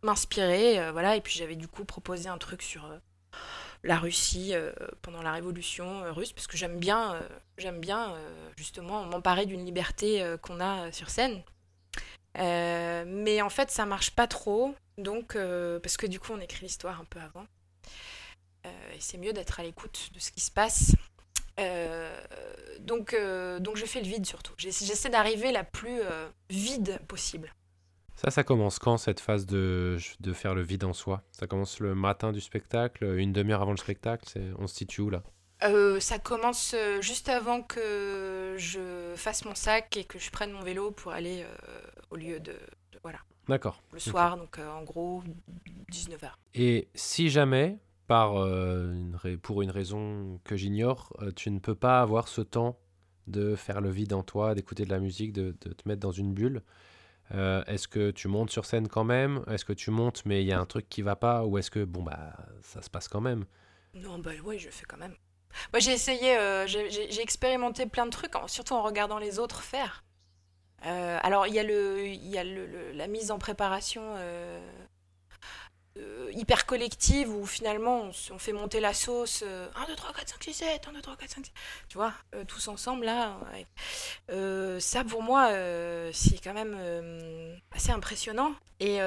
m'inspirer. voilà. Et puis j'avais du coup proposé un truc sur la Russie euh, pendant la révolution euh, russe, parce que j'aime bien, euh, j'aime bien justement m'emparer d'une liberté qu'on a sur scène. mais en fait, ça marche pas trop, donc parce que du coup, on écrit l'histoire un peu avant. et c'est mieux d'être à l'écoute de ce qui se passe. donc, donc je fais le vide surtout. J'essaie d'arriver la plus vide possible. Ça, ça commence quand cette phase de, de faire le vide en soi? Ça commence le matin du spectacle, une demi-heure avant le spectacle On se situe où là? Euh, ça commence euh, juste avant que je fasse mon sac et que je prenne mon vélo pour aller euh, au lieu de, voilà. D'accord. Le soir, donc en gros 19h. Et si jamais, par une pour une raison que j'ignore, tu ne peux pas avoir ce temps de faire le vide en toi, d'écouter de la musique, de, de, te mettre dans une bulle, euh, est-ce que tu montes sur scène quand même? Est-ce que tu montes mais il y a un truc qui va pas? Ou est-ce que bon bah ça se passe quand même? Non bah oui je fais quand même. Moi j'ai essayé, euh, j'ai expérimenté plein de trucs, surtout en regardant les autres faire. Euh, alors il y a, le, y a le, la mise en préparation euh, hyper collective où finalement on, fait monter la sauce 1, 2, 3, 4, 5, 6, 7, 1, 2, 3, 4, 5, 6, tu vois, euh, tous ensemble là. Euh, ça pour moi c'est quand même assez impressionnant et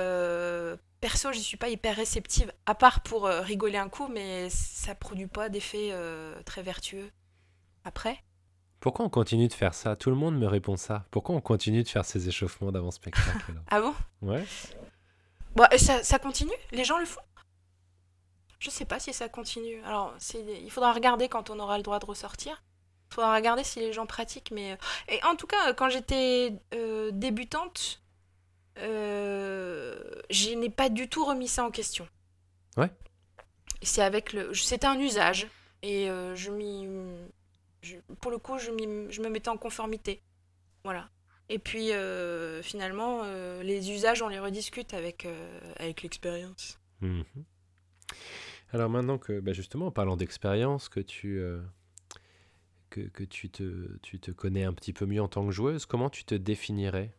perso j'y suis pas hyper réceptive à part pour rigoler un coup mais ça produit pas d'effet très vertueux après. Pourquoi on continue de faire ça? Tout le monde me répond ça. Pourquoi on continue de faire ces échauffements d'avant-spectacle Ah bon? Ouais. Bon, ça, ça continue? Les gens le font? Je sais pas si ça continue. Alors, il faudra regarder quand on aura le droit de ressortir. Il faudra regarder si les gens pratiquent. Mais... Euh, et en tout cas, quand j'étais euh, débutante, euh, je n'ai pas du tout remis ça en question. Ouais. C'est avec le... C'était un usage. Et je m'y... Pour le coup, je, je me mettais en conformité. Voilà. Et puis euh, finalement, euh, les usages, on les rediscute avec, euh, avec l'expérience. Mhm. Alors maintenant que, bah, justement, en parlant d'expérience, que, tu, que, que, tu, te, tu te connais un petit peu mieux en tant que joueuse, comment tu te définirais?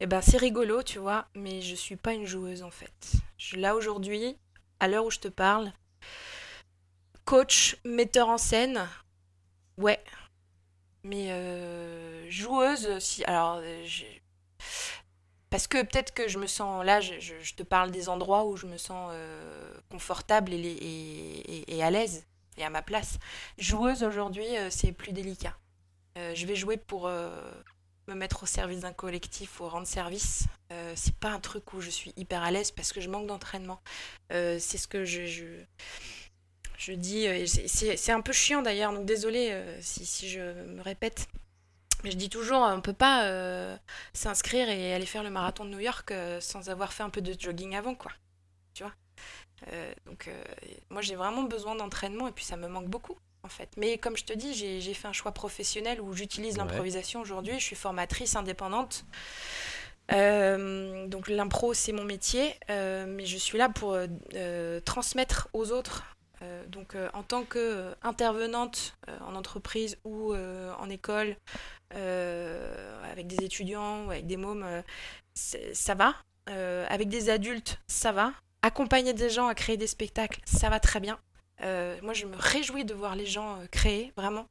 Eh ben, c'est rigolo, tu vois, mais je suis pas une joueuse en fait. Je, là aujourd'hui, à l'heure où je te parle, coach, metteur en scène, ouais, mais euh, joueuse, si. Alors, euh, parce que peut-être que je me sens. Là, je, te parle des endroits où je me sens euh, confortable et, et, et, à l'aise et à ma place. Joueuse aujourd'hui, c'est plus délicat. je vais jouer pour me mettre au service d'un collectif, ou rendre service. c'est pas un truc où je suis hyper à l'aise parce que je manque d'entraînement. c'est ce que je je dis, euh, c'est un peu chiant d'ailleurs, donc désolé euh, si, je me répète. Mais je dis toujours, on ne peut pas euh, s'inscrire et aller faire le marathon de New York sans avoir fait un peu de jogging avant, quoi. Tu vois? Donc, moi, j'ai vraiment besoin d'entraînement et puis ça me manque beaucoup. en fait. Mais comme je te dis, j'ai fait un choix professionnel où j'utilise l'improvisation aujourd'hui. Je suis formatrice indépendante. Euh, donc l'impro, c'est mon métier, euh, mais je suis là pour euh, transmettre aux autres. Donc en tant qu'intervenante en entreprise ou en école, avec des étudiants ou avec des mômes, ça va. avec des adultes, ça va. Accompagner des gens à créer des spectacles, ça va très bien. moi, je me réjouis de voir les gens créer, vraiment.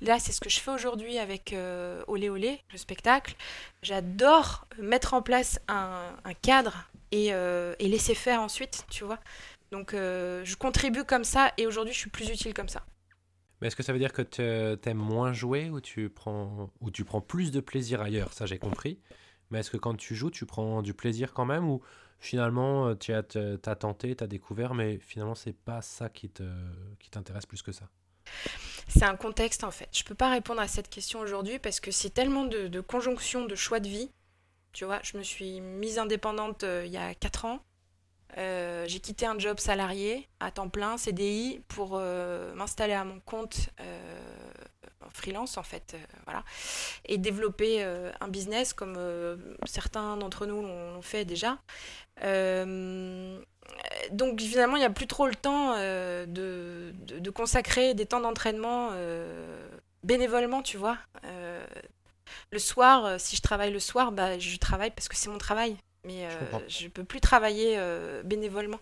Là, c'est ce que je fais aujourd'hui avec euh, Olé Olé, le spectacle. J'adore mettre en place un, cadre euh, et, laisser faire ensuite, tu vois. Donc, euh, je contribue comme ça et aujourd'hui, je suis plus utile comme ça. Mais est-ce que ça veut dire que tu aimes moins jouer ou tu, prends, ou tu prends plus de plaisir ailleurs? Ça, j'ai compris. Mais est-ce que quand tu joues, tu prends du plaisir quand même ou finalement, tu as, as tenté, tu as découvert, mais finalement, c'est pas ça qui t'intéresse plus que ça? C'est un contexte en fait. Je peux pas répondre à cette question aujourd'hui parce que c'est tellement de, conjonctions, de choix de vie. Tu vois, je me suis mise indépendante euh, il y a 4 ans. Euh, j'ai quitté un job salarié à temps plein, CDI, pour euh, m'installer à mon compte en freelance en fait, voilà, et développer un business comme certains d'entre nous l'ont fait déjà donc finalement, il n'y a plus trop le temps euh, de, de, consacrer des temps d'entraînement euh, bénévolement, tu vois. Euh, le soir, si je travaille le soir, bah, je travaille parce que c'est mon travail. Mais je ne peux plus travailler bénévolement.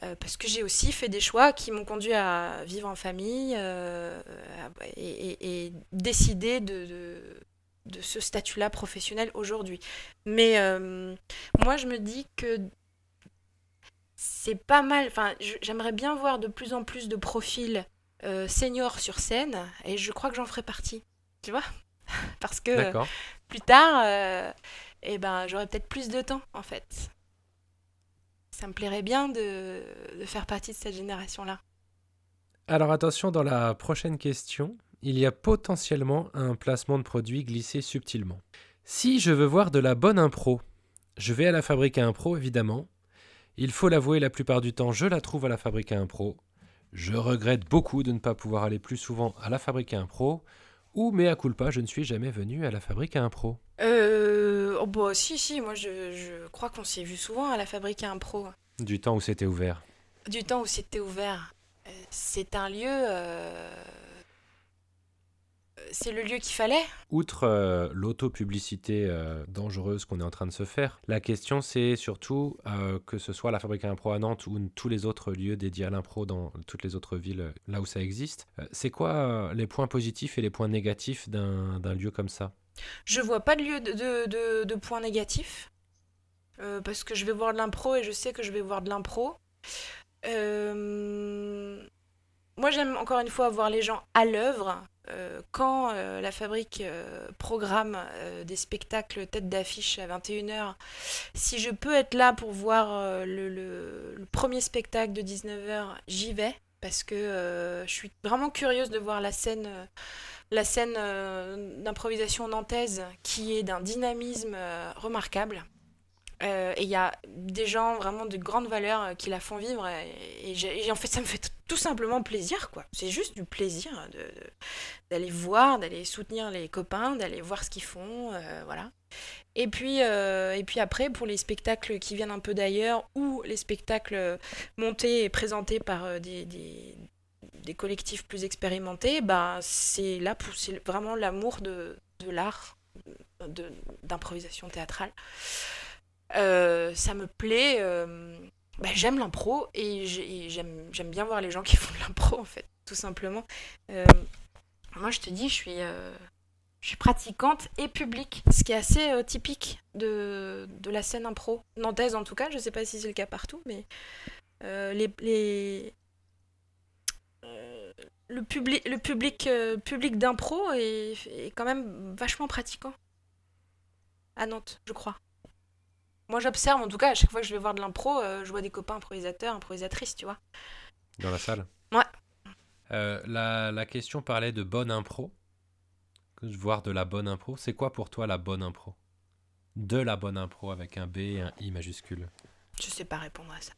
parce que j'ai aussi fait des choix qui m'ont conduit à vivre en famille et, et, décider de, de, de ce statut-là professionnel aujourd'hui. Mais moi, je me dis que c'est pas mal. Enfin, j'aimerais bien voir de plus en plus de profils euh, seniors sur scène et je crois que j'en ferai partie. Tu vois? Parce que plus tard, euh, eh ben, j'aurai peut-être plus de temps en fait. Ça me plairait bien de, de faire partie de cette génération-là. Alors attention, dans la prochaine question, il y a potentiellement un placement de produit glissé subtilement. Si je veux voir de la bonne impro, je vais à la fabrique à impro évidemment, il faut l'avouer, la plupart du temps, je la trouve à la Fabrique à Impro. Je regrette beaucoup de ne pas pouvoir aller plus souvent à la Fabrique à Impro. Ou, mais à culpa, je ne suis jamais venu à la Fabrique à Impro. Euh. Bah, si, si, moi je, crois qu'on s'est vu souvent à la Fabrique à Impro. Du temps où c'était ouvert. Du temps où c'était ouvert. Euh, c'est un lieu. Euh, c'est le lieu qu'il fallait. Outre euh, l'auto-publicité euh, dangereuse qu'on est en train de se faire, la question c'est surtout euh, que ce soit la Fabrique à Impro à Nantes ou tous les autres lieux dédiés à l'impro dans toutes les autres villes là où ça existe, c'est quoi les points positifs et les points négatifs d'un lieu comme ça? Je vois pas de lieu de, de points négatifs. parce que je vais voir de l'impro et je sais que je vais voir de l'impro. Moi, j'aime encore une fois voir les gens à l'œuvre euh, quand euh, la fabrique euh, programme des spectacles tête d'affiche à 21h, si je peux être là pour voir le, premier spectacle de 19h, j'y vais parce que je suis vraiment curieuse de voir la scène, la scène d'improvisation nantaise qui est d'un dynamisme remarquable. Et il y a des gens vraiment de grande valeur qui la font vivre et, en fait ça me fait tout simplement plaisir, quoi. C'est juste du plaisir d'aller voir, d'aller soutenir les copains, d'aller voir ce qu'ils font, euh, voilà. Et puis, euh, et puis après, pour les spectacles qui viennent un peu d'ailleurs, ou les spectacles montés et présentés par euh, des, des, des collectifs plus expérimentés, bah, c'est là, c'est vraiment l'amour de, de l'art, d'improvisation théâtrale. Ça me plaît bah, j'aime l'impro et j'aime bien voir les gens qui font de l'impro en fait, tout simplement. Euh, moi je te dis, je suis, euh, pratiquante et publique, ce qui est assez euh, typique de, la scène impro, nantaise en tout cas, je sais pas si c'est le cas partout, mais le, public le public, d'impro est quand même vachement pratiquant à Nantes, je crois. Moi, j'observe, en tout cas, à chaque fois que je vais voir de l'impro, euh, je vois des copains improvisateurs, improvisatrices, tu vois. Dans la salle Ouais. Euh, la, la, question parlait de bonne impro. Voir de la bonne impro. C'est quoi pour toi la bonne impro? De la bonne impro avec un B et un I majuscule? Je sais pas répondre à ça.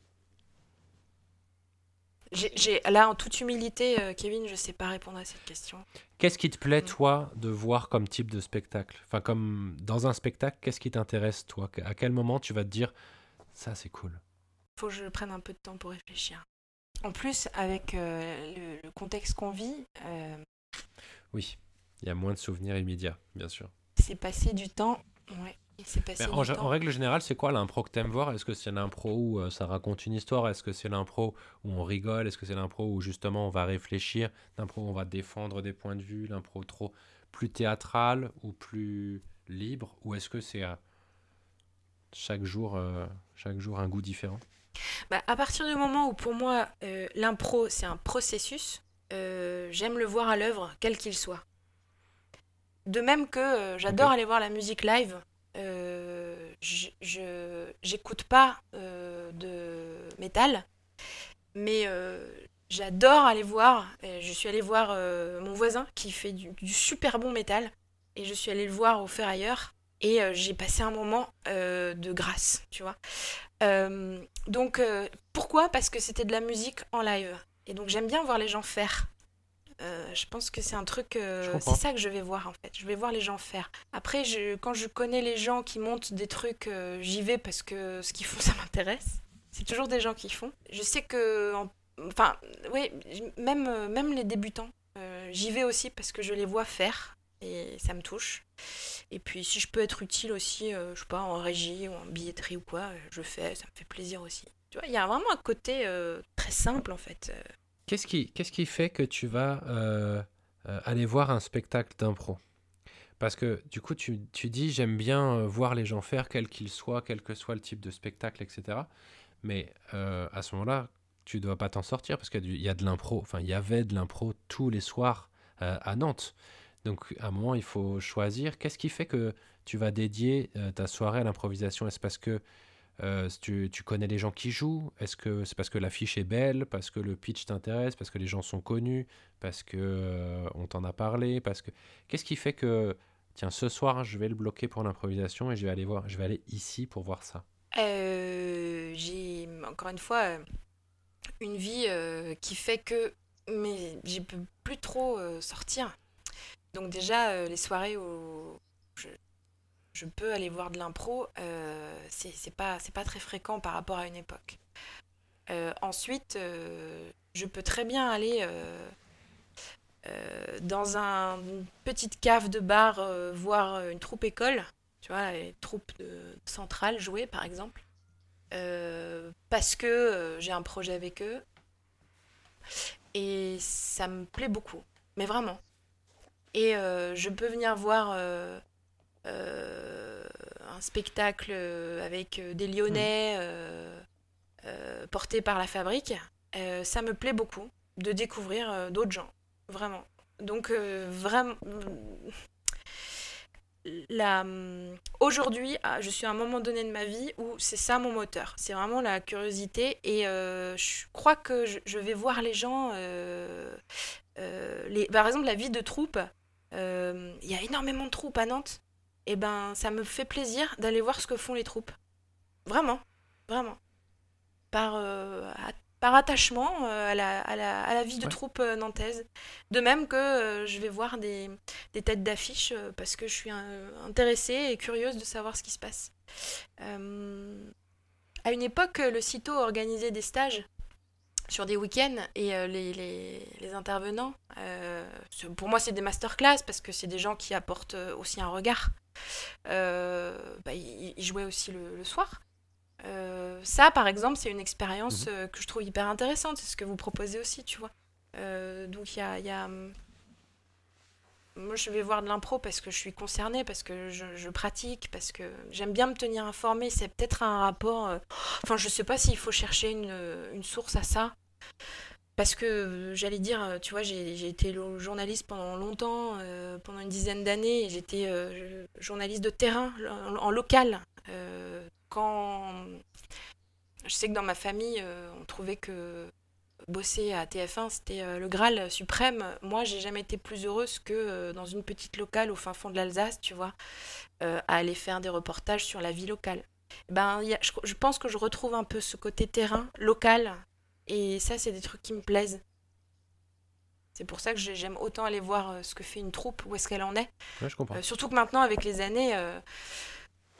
J'ai, là, en toute humilité, euh, Kevin, je sais pas répondre à cette question. Qu'est-ce qui te plaît, Mm. toi, de voir comme type de spectacle? Enfin, comme dans un spectacle, qu'est-ce qui t'intéresse, toi? À quel moment tu vas te dire, ça, c'est cool? Faut que je prenne un peu de temps pour réfléchir. En plus, avec euh, le, le contexte qu'on vit, euh, Oui, il y a moins de souvenirs immédiats, bien sûr. c'est passé du temps. Ouais, il passé en, règle générale, c'est quoi l'impro que t'aimes voir? Est-ce que c'est l'impro où euh, ça raconte une histoire? Est-ce que c'est l'impro où on rigole? Est-ce que c'est l'impro où justement on va réfléchir? L'impro où on va défendre des points de vue? L'impro trop plus théâtrale ou plus libre? Ou est-ce que c'est à chaque jour, euh, chaque jour un goût différent? Bah, à partir du moment où pour moi euh, l'impro c'est un processus, euh, j'aime le voir à l'œuvre quel qu'il soit. De même que euh, j'adore aller voir la musique live, euh, je j'écoute pas euh, de métal, mais euh, j'adore aller voir. je suis allée voir mon voisin qui fait du, super bon métal et je suis allée le voir au Ferrailleur et j'ai passé un moment de grâce, tu vois. Donc pourquoi? Parce que c'était de la musique en live. Et donc j'aime bien voir les gens faire. Euh, je pense que c'est un truc, euh, c'est ça que je vais voir en fait. Je vais voir les gens faire. Après, je, quand je connais les gens qui montent des trucs, euh, j'y vais parce que ce qu'ils font, ça m'intéresse. C'est toujours des gens qui font. Je sais que, en- enfin, oui, même, même les débutants, j'y vais aussi parce que je les vois faire et ça me touche. Et puis si je peux être utile aussi, je sais pas, en régie ou en billetterie ou quoi, je fais, ça me fait plaisir aussi. Tu vois, il y a vraiment un côté très simple en fait. Qu'est-ce qui, fait que tu vas euh, euh, aller voir un spectacle d'impro? Parce que du coup, tu, tu dis j'aime bien euh, voir les gens faire, quel qu'il soit, quel que soit le type de spectacle, etc. Mais à ce moment-là, tu dois pas t'en sortir parce qu'il y a de l'impro, enfin il y avait de l'impro tous les soirs à Nantes. Donc à un moment, il faut choisir. Qu'est-ce qui fait que tu vas dédier ta soirée à l'improvisation? Est-ce parce que euh, tu, connais les gens qui jouent Est-ce que c'est parce que l'affiche est belle Parce que le pitch t'intéresse Parce que les gens sont connus Parce que euh, on t'en a parlé Parce que qu'est-ce qui fait que tiens ce soir je vais le bloquer pour l'improvisation et je vais aller voir je vais aller ici pour voir ça? Euh, j'ai encore une fois une vie qui fait que mais je peux plus trop sortir. Donc déjà les soirées où je peux aller voir de l'impro, euh, c'est pas pas très fréquent par rapport à une époque. Euh, ensuite, euh, je peux très bien aller euh, dans un, une petite cave de bar voir une troupe école, tu vois, les troupes de, centrales jouer par exemple, parce que j'ai un projet avec eux et ça me plaît beaucoup, mais vraiment. Et je peux venir voir un spectacle euh, avec euh, des Lyonnais euh, euh, portés par la fabrique. Euh, ça me plaît beaucoup de découvrir euh, d'autres gens, vraiment. Donc euh, vraiment, la, aujourd'hui, ah, je suis à un moment donné de ma vie où c'est ça mon moteur. C'est vraiment la curiosité et euh, je crois que je, vais voir les gens. euh, euh, les, par exemple, la vie de troupe. euh, Il y a énormément de troupes à Nantes. Et ben, ça me fait plaisir d'aller voir ce que font les troupes. Vraiment, vraiment. Par, euh, à- par attachement euh, à, la, à, la, à la vie de Ouais. troupe euh, nantaise. De même que euh, je vais voir des, des têtes d'affiche parce que je suis intéressée et curieuse de savoir ce qui se passe. À une époque, le CITO organisait des stages sur des week-ends et euh, les, les, les intervenants, euh, pour moi c'est des masterclass parce que c'est des gens qui apportent aussi un regard. Euh, bah, ils jouaient aussi le, le soir. Euh, ça, par exemple, c'est une expérience Mhm. euh, que je trouve hyper intéressante. C'est ce que vous proposez aussi, tu vois. Euh, donc, il y a, il y a, hum, Moi, je vais voir de l'impro parce que je suis concernée, parce que je, je pratique, parce que j'aime bien me tenir informée. C'est peut-être un rapport. Enfin, je sais pas s'il faut chercher une, une source à ça. Parce que euh, j'allais dire, euh, tu vois, j'ai été journaliste pendant longtemps, euh, pendant une dizaine d'années, j'étais journaliste de terrain, en, local. Quand je sais que dans ma famille, on trouvait que bosser à TF1, c'était le Graal suprême. Moi, j'ai jamais été plus heureuse que dans une petite locale au fin fond de l'Alsace, tu vois, à aller faire des reportages sur la vie locale. Ben, je pense que je retrouve un peu ce côté terrain, local, Et ça, c'est des trucs qui me plaisent. C'est pour ça que j'aime autant aller voir ce que fait une troupe, où est-ce qu'elle en est. je comprends. surtout que maintenant, avec les années,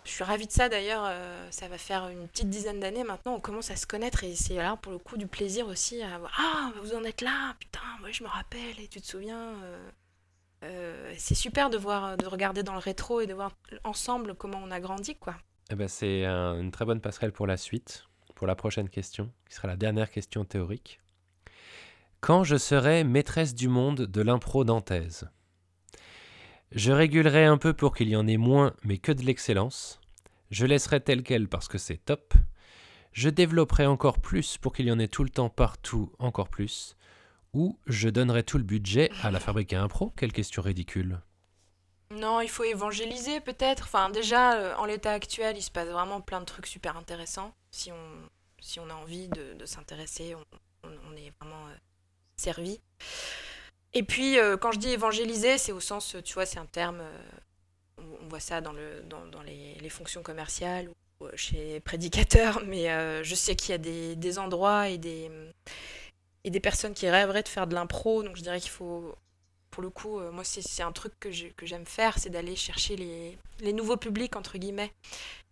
je suis ravie de ça d'ailleurs. ça va faire une petite dizaine d'années maintenant. On commence à se connaître et c'est là pour le coup du plaisir aussi. À voir, ah, vous en êtes là, putain, moi je me rappelle et tu te souviens. c'est super de voir, de regarder dans le rétro et de voir ensemble comment on a grandi, quoi. Eh ben, c'est une très bonne passerelle pour la suite, pour la prochaine question, qui sera la dernière question théorique. Quand je serai maîtresse du monde de l'impro nantaise Je régulerai un peu pour qu'il y en ait moins, mais que de l'excellence. Je laisserai tel quel parce que c'est top. Je développerai encore plus pour qu'il y en ait tout le temps partout, encore plus. Ou je donnerai tout le budget à la fabrique à impro Quelle question ridicule. Non, il faut évangéliser peut-être. Enfin, déjà, euh, en l'état actuel, il se passe vraiment plein de trucs super intéressants. Si on, si on a envie de, s'intéresser, on, est vraiment euh, servi. Et puis, euh, quand je dis évangéliser, c'est au sens, tu vois, c'est un terme, on voit ça dans, le, dans, dans les, les, fonctions commerciales ou chez prédicateurs, mais je sais qu'il y a des, des endroits et des, et des personnes qui rêveraient de faire de l'impro, donc je dirais qu'il faut pour le coup, euh, moi, c'est un truc que j'aime faire, c'est d'aller chercher les, les, nouveaux publics, entre guillemets,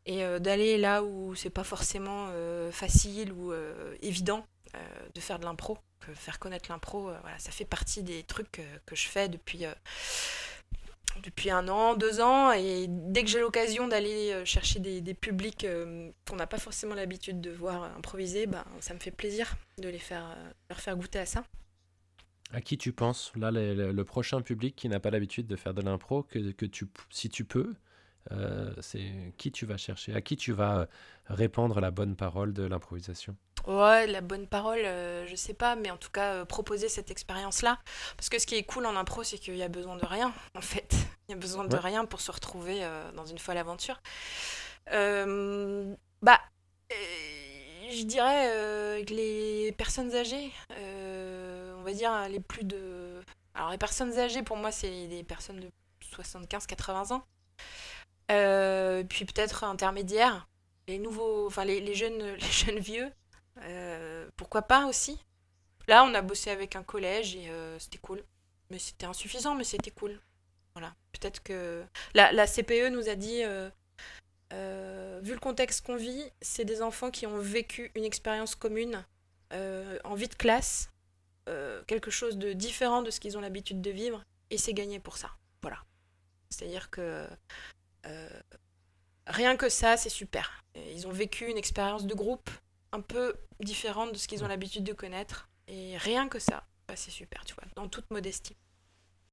et euh, d'aller là où c'est pas forcément euh, facile ou évident de faire de l'impro. Faire connaître l'impro, voilà, ça fait partie des trucs que je fais depuis, depuis un an, deux ans, et dès que j'ai l'occasion d'aller chercher des, des publics qu'on n'a pas forcément l'habitude de voir improviser, ben, ça me fait plaisir de les faire, leur faire goûter à ça. À qui tu penses? Là, le, prochain public qui n'a pas l'habitude de faire de l'impro, que, que tu, si tu peux, euh, c'est qui tu vas chercher À qui tu vas euh, répandre la bonne parole de l'improvisation? Ouais, la bonne parole, euh, je sais pas, mais en tout cas, proposer cette expérience-là. Parce que ce qui est cool en impro, c'est qu'il y a besoin de rien, en fait. Il y a besoin de rien pour se retrouver dans une folle aventure. bah, je dirais que les personnes âgées dire, les plus de. Alors, les personnes âgées, pour moi, c'est des personnes de 75-80 ans. Euh, puis peut-être intermédiaires, les nouveaux, enfin les, les, jeunes, les jeunes vieux, euh, pourquoi pas aussi. Là, on a bossé avec un collège et euh, c'était cool. Mais c'était insuffisant, mais c'était cool. Voilà. Peut-être que la, la, CPE nous a dit, vu le contexte qu'on vit, c'est des enfants qui ont vécu une expérience commune en vie de classe quelque chose de différent de ce qu'ils ont l'habitude de vivre, et c'est gagné pour ça. Voilà. C'est-à-dire que rien que ça, c'est super. Ils ont vécu une expérience de groupe un peu différente de ce qu'ils ont l'habitude de connaître, et rien que ça, bah, c'est super, tu vois, dans toute modestie.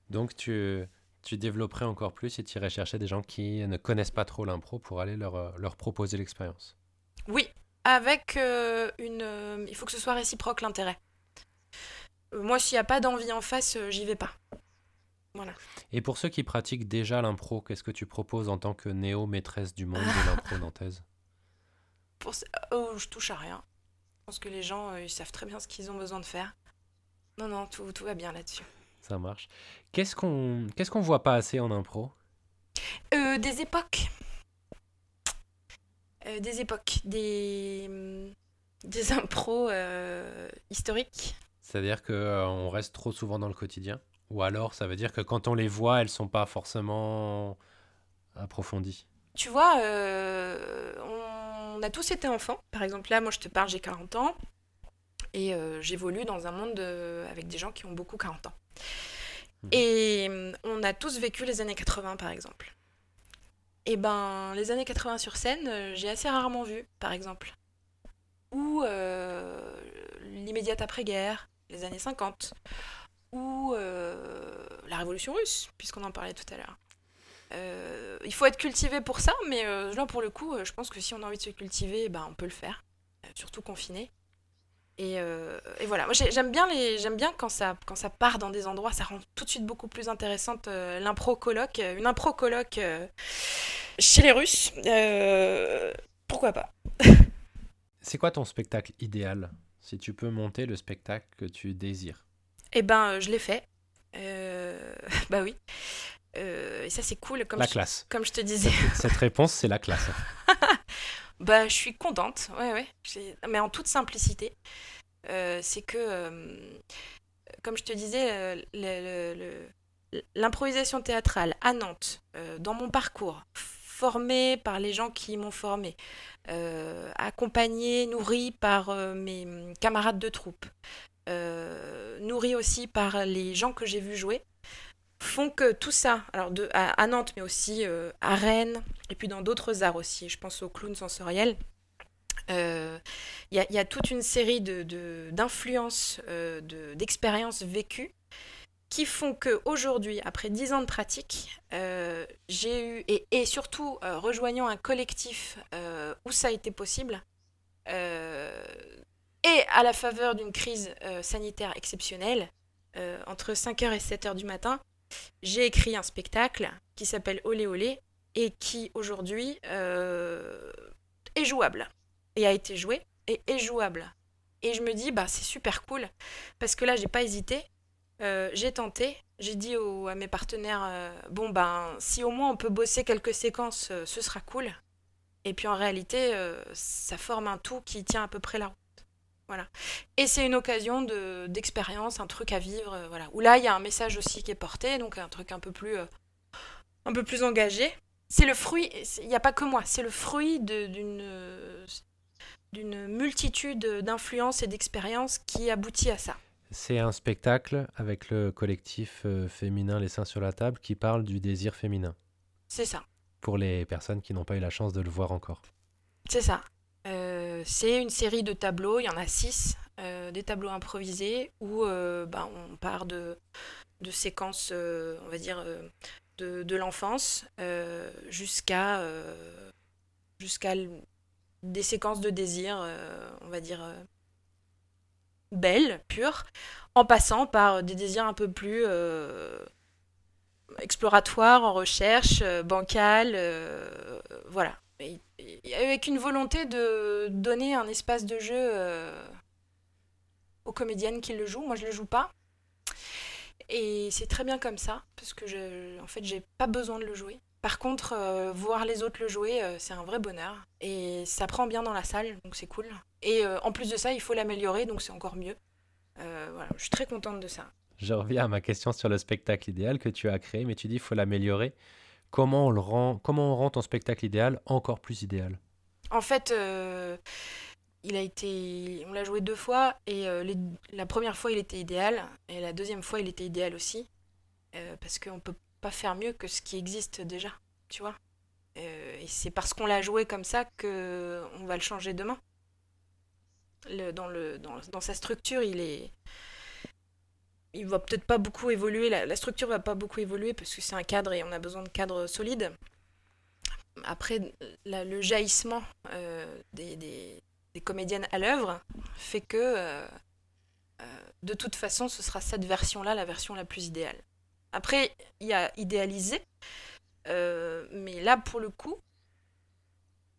Donc tu, tu développerais encore plus et tu irais chercher des gens qui ne connaissent pas trop l'impro pour aller leur, euh, leur proposer l'expérience. Oui, avec une... il faut que ce soit réciproque l'intérêt. Euh, moi, s'il n'y a pas d'envie en face, euh, j'y vais pas. Voilà. Et pour ceux qui pratiquent déjà l'impro, qu'est-ce que tu proposes en tant que néo-maîtresse du monde de l'impro nantaise? Pour... Oh, je touche à rien. Je pense que les gens, euh, ils savent très bien ce qu'ils ont besoin de faire. Non, non, tout, tout va bien là-dessus. Ça marche. Qu'est-ce qu'on qu'est-ce qu'on voit pas assez en impro? Des époques. des époques. Des, hum, des impros historiques. C'est-à-dire qu'on euh, reste trop souvent dans le quotidien? Ou alors ça veut dire que quand on les voit, elles sont pas forcément approfondies Tu vois, euh, on a tous été enfants. Par exemple, là, moi je te parle, j'ai 40 ans. Et euh, j'évolue dans un monde avec des gens qui ont beaucoup 40 ans. Mmh. Et on a tous vécu les années 80, par exemple. Et ben, les années 80 sur scène, j'ai assez rarement vu, par exemple. Ou l'immédiate après-guerre, les années 50, ou euh, la révolution russe, puisqu'on en parlait tout à l'heure. Euh, il faut être cultivé pour ça, mais euh, là, pour le coup, je pense que si on a envie de se cultiver, ben, on peut le faire, surtout confiné. Et, voilà, moi j'aime bien, les, bien quand, ça, quand ça part dans des endroits, ça rend tout de suite beaucoup plus intéressante l'impro colloque. Une impro colloque chez les Russes, pourquoi pas? C'est quoi ton spectacle idéal? Si tu peux monter le spectacle que tu désires Eh ben, euh, je l'ai fait. Euh, bah oui. Euh, et ça, c'est cool. Comme la classe. Comme je te disais. Cette, réponse, c'est la classe. bah, je suis contente. Ouais, ouais. Mais en toute simplicité. c'est que, comme je te disais, l'improvisation théâtrale à Nantes, dans mon parcours, formée par les gens qui m'ont formée, accompagnée, nourrie par mes camarades de troupe, nourrie aussi par les gens que j'ai vus jouer, font que tout ça, alors à, Nantes, mais aussi euh, à Rennes, et puis dans d'autres arts aussi, je pense au clown sensoriel, euh, il y, a toute une série d'influences, de, de, euh, d'expériences vécues qui font que aujourd'hui, après dix ans de pratique, j'ai eu, et surtout rejoignant un collectif où ça a été possible, et à la faveur d'une crise sanitaire exceptionnelle, entre 5h et 7h du matin, j'ai écrit un spectacle qui s'appelle Olé Olé et qui aujourd'hui euh, est jouable et a été joué et est jouable. Et je me dis, bah c'est super cool parce que là, j'ai pas hésité, euh, j'ai tenté, j'ai dit à mes partenaires, euh, bon ben si au moins on peut bosser quelques séquences, ce sera cool. Et puis en réalité, ça forme un tout qui tient à peu près la route. Voilà. Et c'est une occasion de, d'expérience, un truc à vivre, euh, voilà. Où là, il y a un message aussi qui est porté, donc un truc un peu plus, euh, un peu plus engagé. C'est le fruit, il n'y a pas que moi, c'est le fruit d'une, d'une multitude d'influences et d'expériences qui aboutit à ça. C'est un spectacle avec le collectif euh, féminin Les Seins sur la table qui parle du désir féminin. C'est ça. Pour les personnes qui n'ont pas eu la chance de le voir encore. C'est ça. Euh, c'est une série de tableaux, il y en a six, euh, des tableaux improvisés où euh, bah, on part de, séquences, on va dire, de, l'enfance jusqu'à jusqu'à des séquences de désir, on va dire, belles, pures, en passant par des désirs un peu plus exploratoires, en recherche, bancal, voilà avec une volonté de donner un espace de jeu euh, aux comédiennes qui le jouent. Moi, je le joue pas. Et c'est très bien comme ça, parce que en fait, j'ai pas besoin de le jouer. Par contre, euh, voir les autres le jouer, euh, c'est un vrai bonheur. Et ça prend bien dans la salle, donc c'est cool. Et en plus de ça, il faut l'améliorer, donc c'est encore mieux. voilà, je suis très contente de ça. Je reviens à ma question sur le spectacle idéal que tu as créé, mais tu dis qu'il faut l'améliorer. Comment on, rend, comment ton spectacle idéal encore plus idéal? En fait, euh, il a été, on l'a joué deux fois et euh, la première fois il était idéal et la deuxième fois il était idéal aussi euh, parce qu'on peut pas faire mieux que ce qui existe déjà, tu vois. et c'est parce qu'on l'a joué comme ça que on va le changer demain. Dans sa structure, il est, il va peut-être pas beaucoup évoluer, la, la, structure va pas beaucoup évoluer parce que c'est un cadre et on a besoin de cadres solides. Après, le jaillissement euh, des, comédiennes à l'œuvre fait que euh, euh, de toute façon, ce sera cette version-là la version la plus idéale. Après, il y a idéalisé, mais là, pour le coup,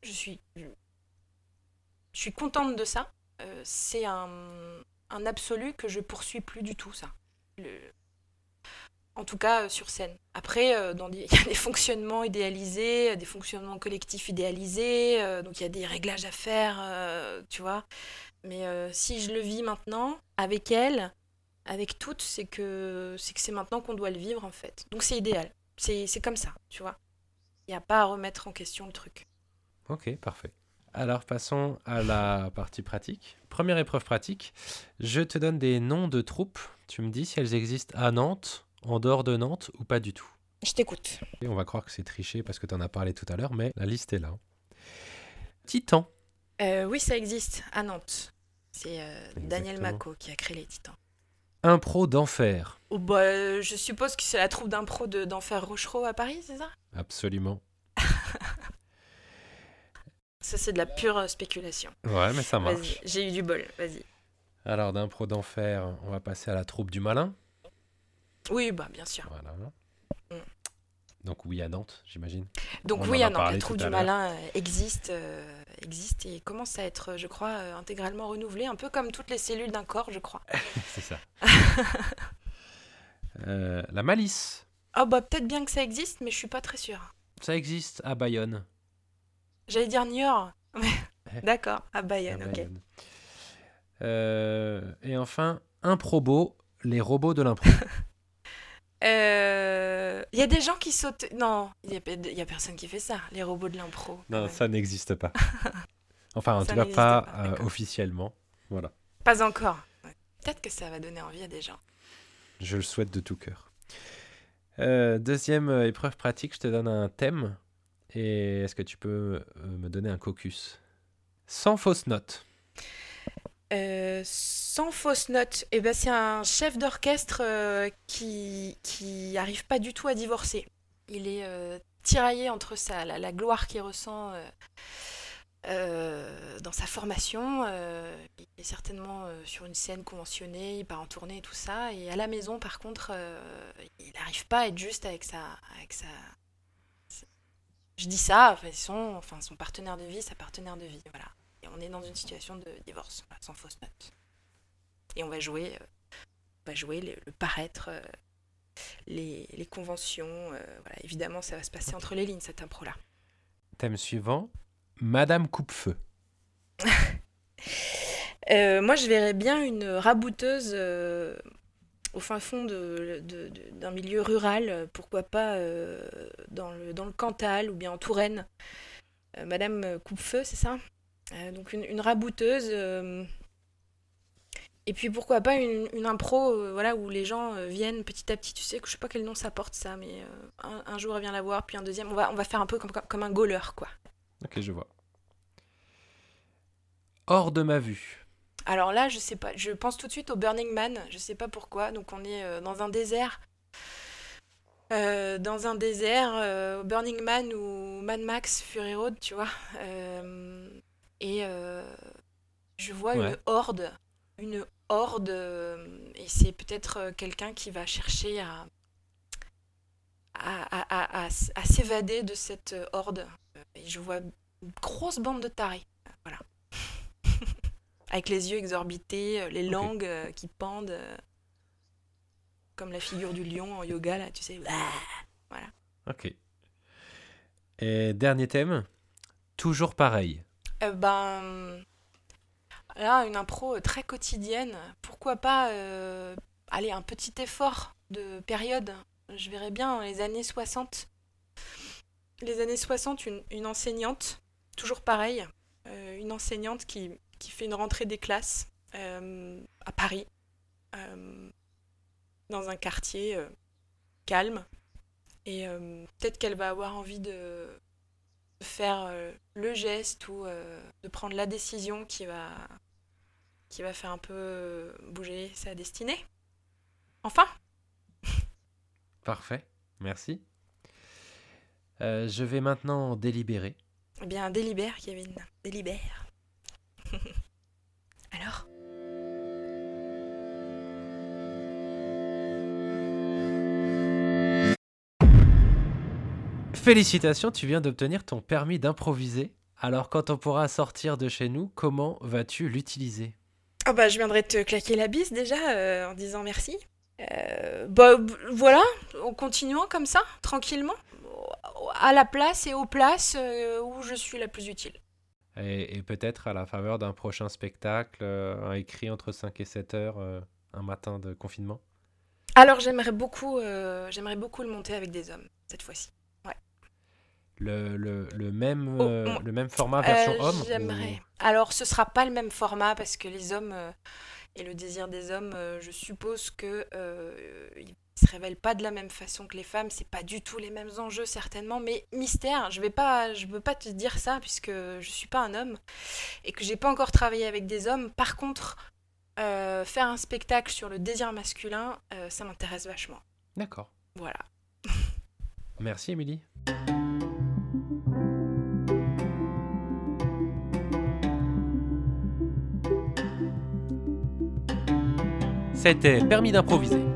je suis, contente de ça. c'est un, un absolu que je poursuis plus du tout, ça en tout cas euh, sur scène. Après, euh, il y a des fonctionnements idéalisés, euh, des fonctionnements collectifs idéalisés, donc il y a des réglages à faire, tu vois. Mais si je le vis maintenant, avec elle, avec toutes, c'est que c'est que c'est maintenant qu'on doit le vivre en fait. Donc c'est idéal. C'est comme ça, tu vois. Il n'y a pas à remettre en question le truc. Ok, parfait. Alors passons à la partie pratique. Première épreuve pratique, je te donne des noms de troupes. Tu me dis si elles existent à Nantes, en dehors de Nantes ou pas du tout. Je t'écoute. on va croire que c'est triché parce que tu en as parlé tout à l'heure, mais la liste est là. Titan. Euh, oui, ça existe à Nantes. C'est euh, Daniel Mako qui a créé les Titans. Impro d'enfer. Oh, bah, je suppose que c'est la troupe d'impro d'enfer Rochereau à Paris, c'est ça? Absolument. Ça, c'est de la pure euh, spéculation. Ouais, mais ça marche. J'ai eu du bol, vas-y. Alors, d'impro d'enfer, on va passer à la troupe du malin. Oui, bah bien sûr. Voilà. Mm. Donc oui à Nantes, j'imagine. Donc oui à Nantes, la troupe du malin euh, existe, euh, existe et commence à être, je crois, intégralement renouvelée, un peu comme toutes les cellules d'un corps, je crois. C'est ça. la malice. Oh bah peut-être bien que ça existe, mais je suis pas très sûre. Ça existe à Bayonne. J'allais dire Niort. D'accord, à Bayonne, ok. Euh, et enfin, improbo, les robots de l'impro. Euh, Il y a des gens qui sautent. Non, il n'y a, y a personne qui fait ça, les robots de l'impro. non, ça n'existe pas. Enfin, en tout cas, pas, pas, euh, officiellement. Voilà. Pas encore. Ouais. Peut-être que ça va donner envie à des gens. Je le souhaite de tout cœur. Euh, deuxième euh, épreuve pratique, je te donne un thème. Et est-ce que tu peux euh, me donner un caucus? Sans fausse note. Euh, sans fausse note, eh ben, c'est un chef d'orchestre euh, qui qui arrive pas du tout à divorcer. Il est tiraillé entre sa, la, la gloire qu'il ressent dans sa formation. il est certainement sur une scène conventionnée, il part en tournée et tout ça. Et à la maison, par contre, il n'arrive pas à être juste avec sa, avec sa. Je dis ça, enfin, son, enfin, son partenaire de vie, sa partenaire de vie, voilà. Et on est dans une situation de divorce, voilà, sans fausse note. Et on va jouer, euh, on va jouer le, le paraître, euh, les, les conventions. euh, voilà. Évidemment, ça va se passer entre les lignes, cette impro-là. Thème suivant Madame Coupe-Feu. Moi, je verrais bien une rabouteuse au fin fond d'un milieu rural, euh, pourquoi pas euh, dans, le, Cantal ou bien en Touraine. Euh, Madame Coupe-Feu, c'est ça? Donc une, rabouteuse. et puis pourquoi pas une, impro voilà, où les gens viennent petit à petit. Tu sais je sais pas quel nom ça porte ça, mais un, jour elle vient la voir, puis un deuxième. On va, on va faire un peu comme, un goaler, quoi. Ok, je vois. Hors de ma vue. Alors là, je sais pas. Je pense tout de suite au Burning Man. Je sais pas pourquoi. Donc on est euh, dans un désert. Euh, dans un désert, euh, Burning Man ou Mad Max Fury Road, tu vois. Euh, et je vois Ouais. une horde. Une horde. et c'est peut-être quelqu'un qui va chercher à, à, à- à- à s- à s'évader de cette horde. Et je vois une grosse bande de tarés. Voilà. Avec les yeux exorbités, euh, les langues euh, qui pendent. euh, comme la figure du lion en yoga, là, tu sais. Ok. Et dernier thème Toujours pareil. Euh, ben. Là, une impro très quotidienne. Pourquoi pas. euh, allez, un petit effort de période. Je verrais bien les années 60. Les années 60, une, une enseignante, toujours pareil, euh, une enseignante qui, qui fait une rentrée des classes euh, à Paris, euh, dans un quartier euh, calme. Et peut-être qu'elle va avoir envie de, de faire le geste ou de prendre la décision qui va, qui va faire un peu bouger sa destinée. Enfin, Parfait. Merci. Euh, je vais maintenant délibérer. eh bien, délibère, Kevin, délibère. Alors Félicitations, tu viens d'obtenir ton permis d'improviser. Alors quand on pourra sortir de chez nous, comment vas-tu l'utiliser? Ah bah, je viendrai te claquer la bise déjà euh, en disant merci. Euh, bah voilà, en continuant comme ça, tranquillement, à la place et aux places euh, où je suis la plus utile. Et, et peut-être à la faveur d'un prochain spectacle, euh, un écrit entre 5 et 7 heures, euh, un matin de confinement Alors j'aimerais beaucoup, euh, j'aimerais beaucoup le monter avec des hommes cette fois-ci. le, le, le même, Oh, euh, le même format version Euh, homme J'aimerais. Alors, ce sera pas le même format parce que les hommes euh, et le désir des hommes, je suppose que se révèlent pas de la même façon que les femmes. C'est pas du tout les mêmes enjeux certainement, mais mystère. Je vais pas, je veux pas te dire ça puisque je suis pas un homme et que j'ai pas encore travaillé avec des hommes. Par contre, euh, faire un spectacle sur le désir masculin, euh, ça m'intéresse vachement. D'accord. Voilà. Merci Émilie. C'était Permis d'improviser.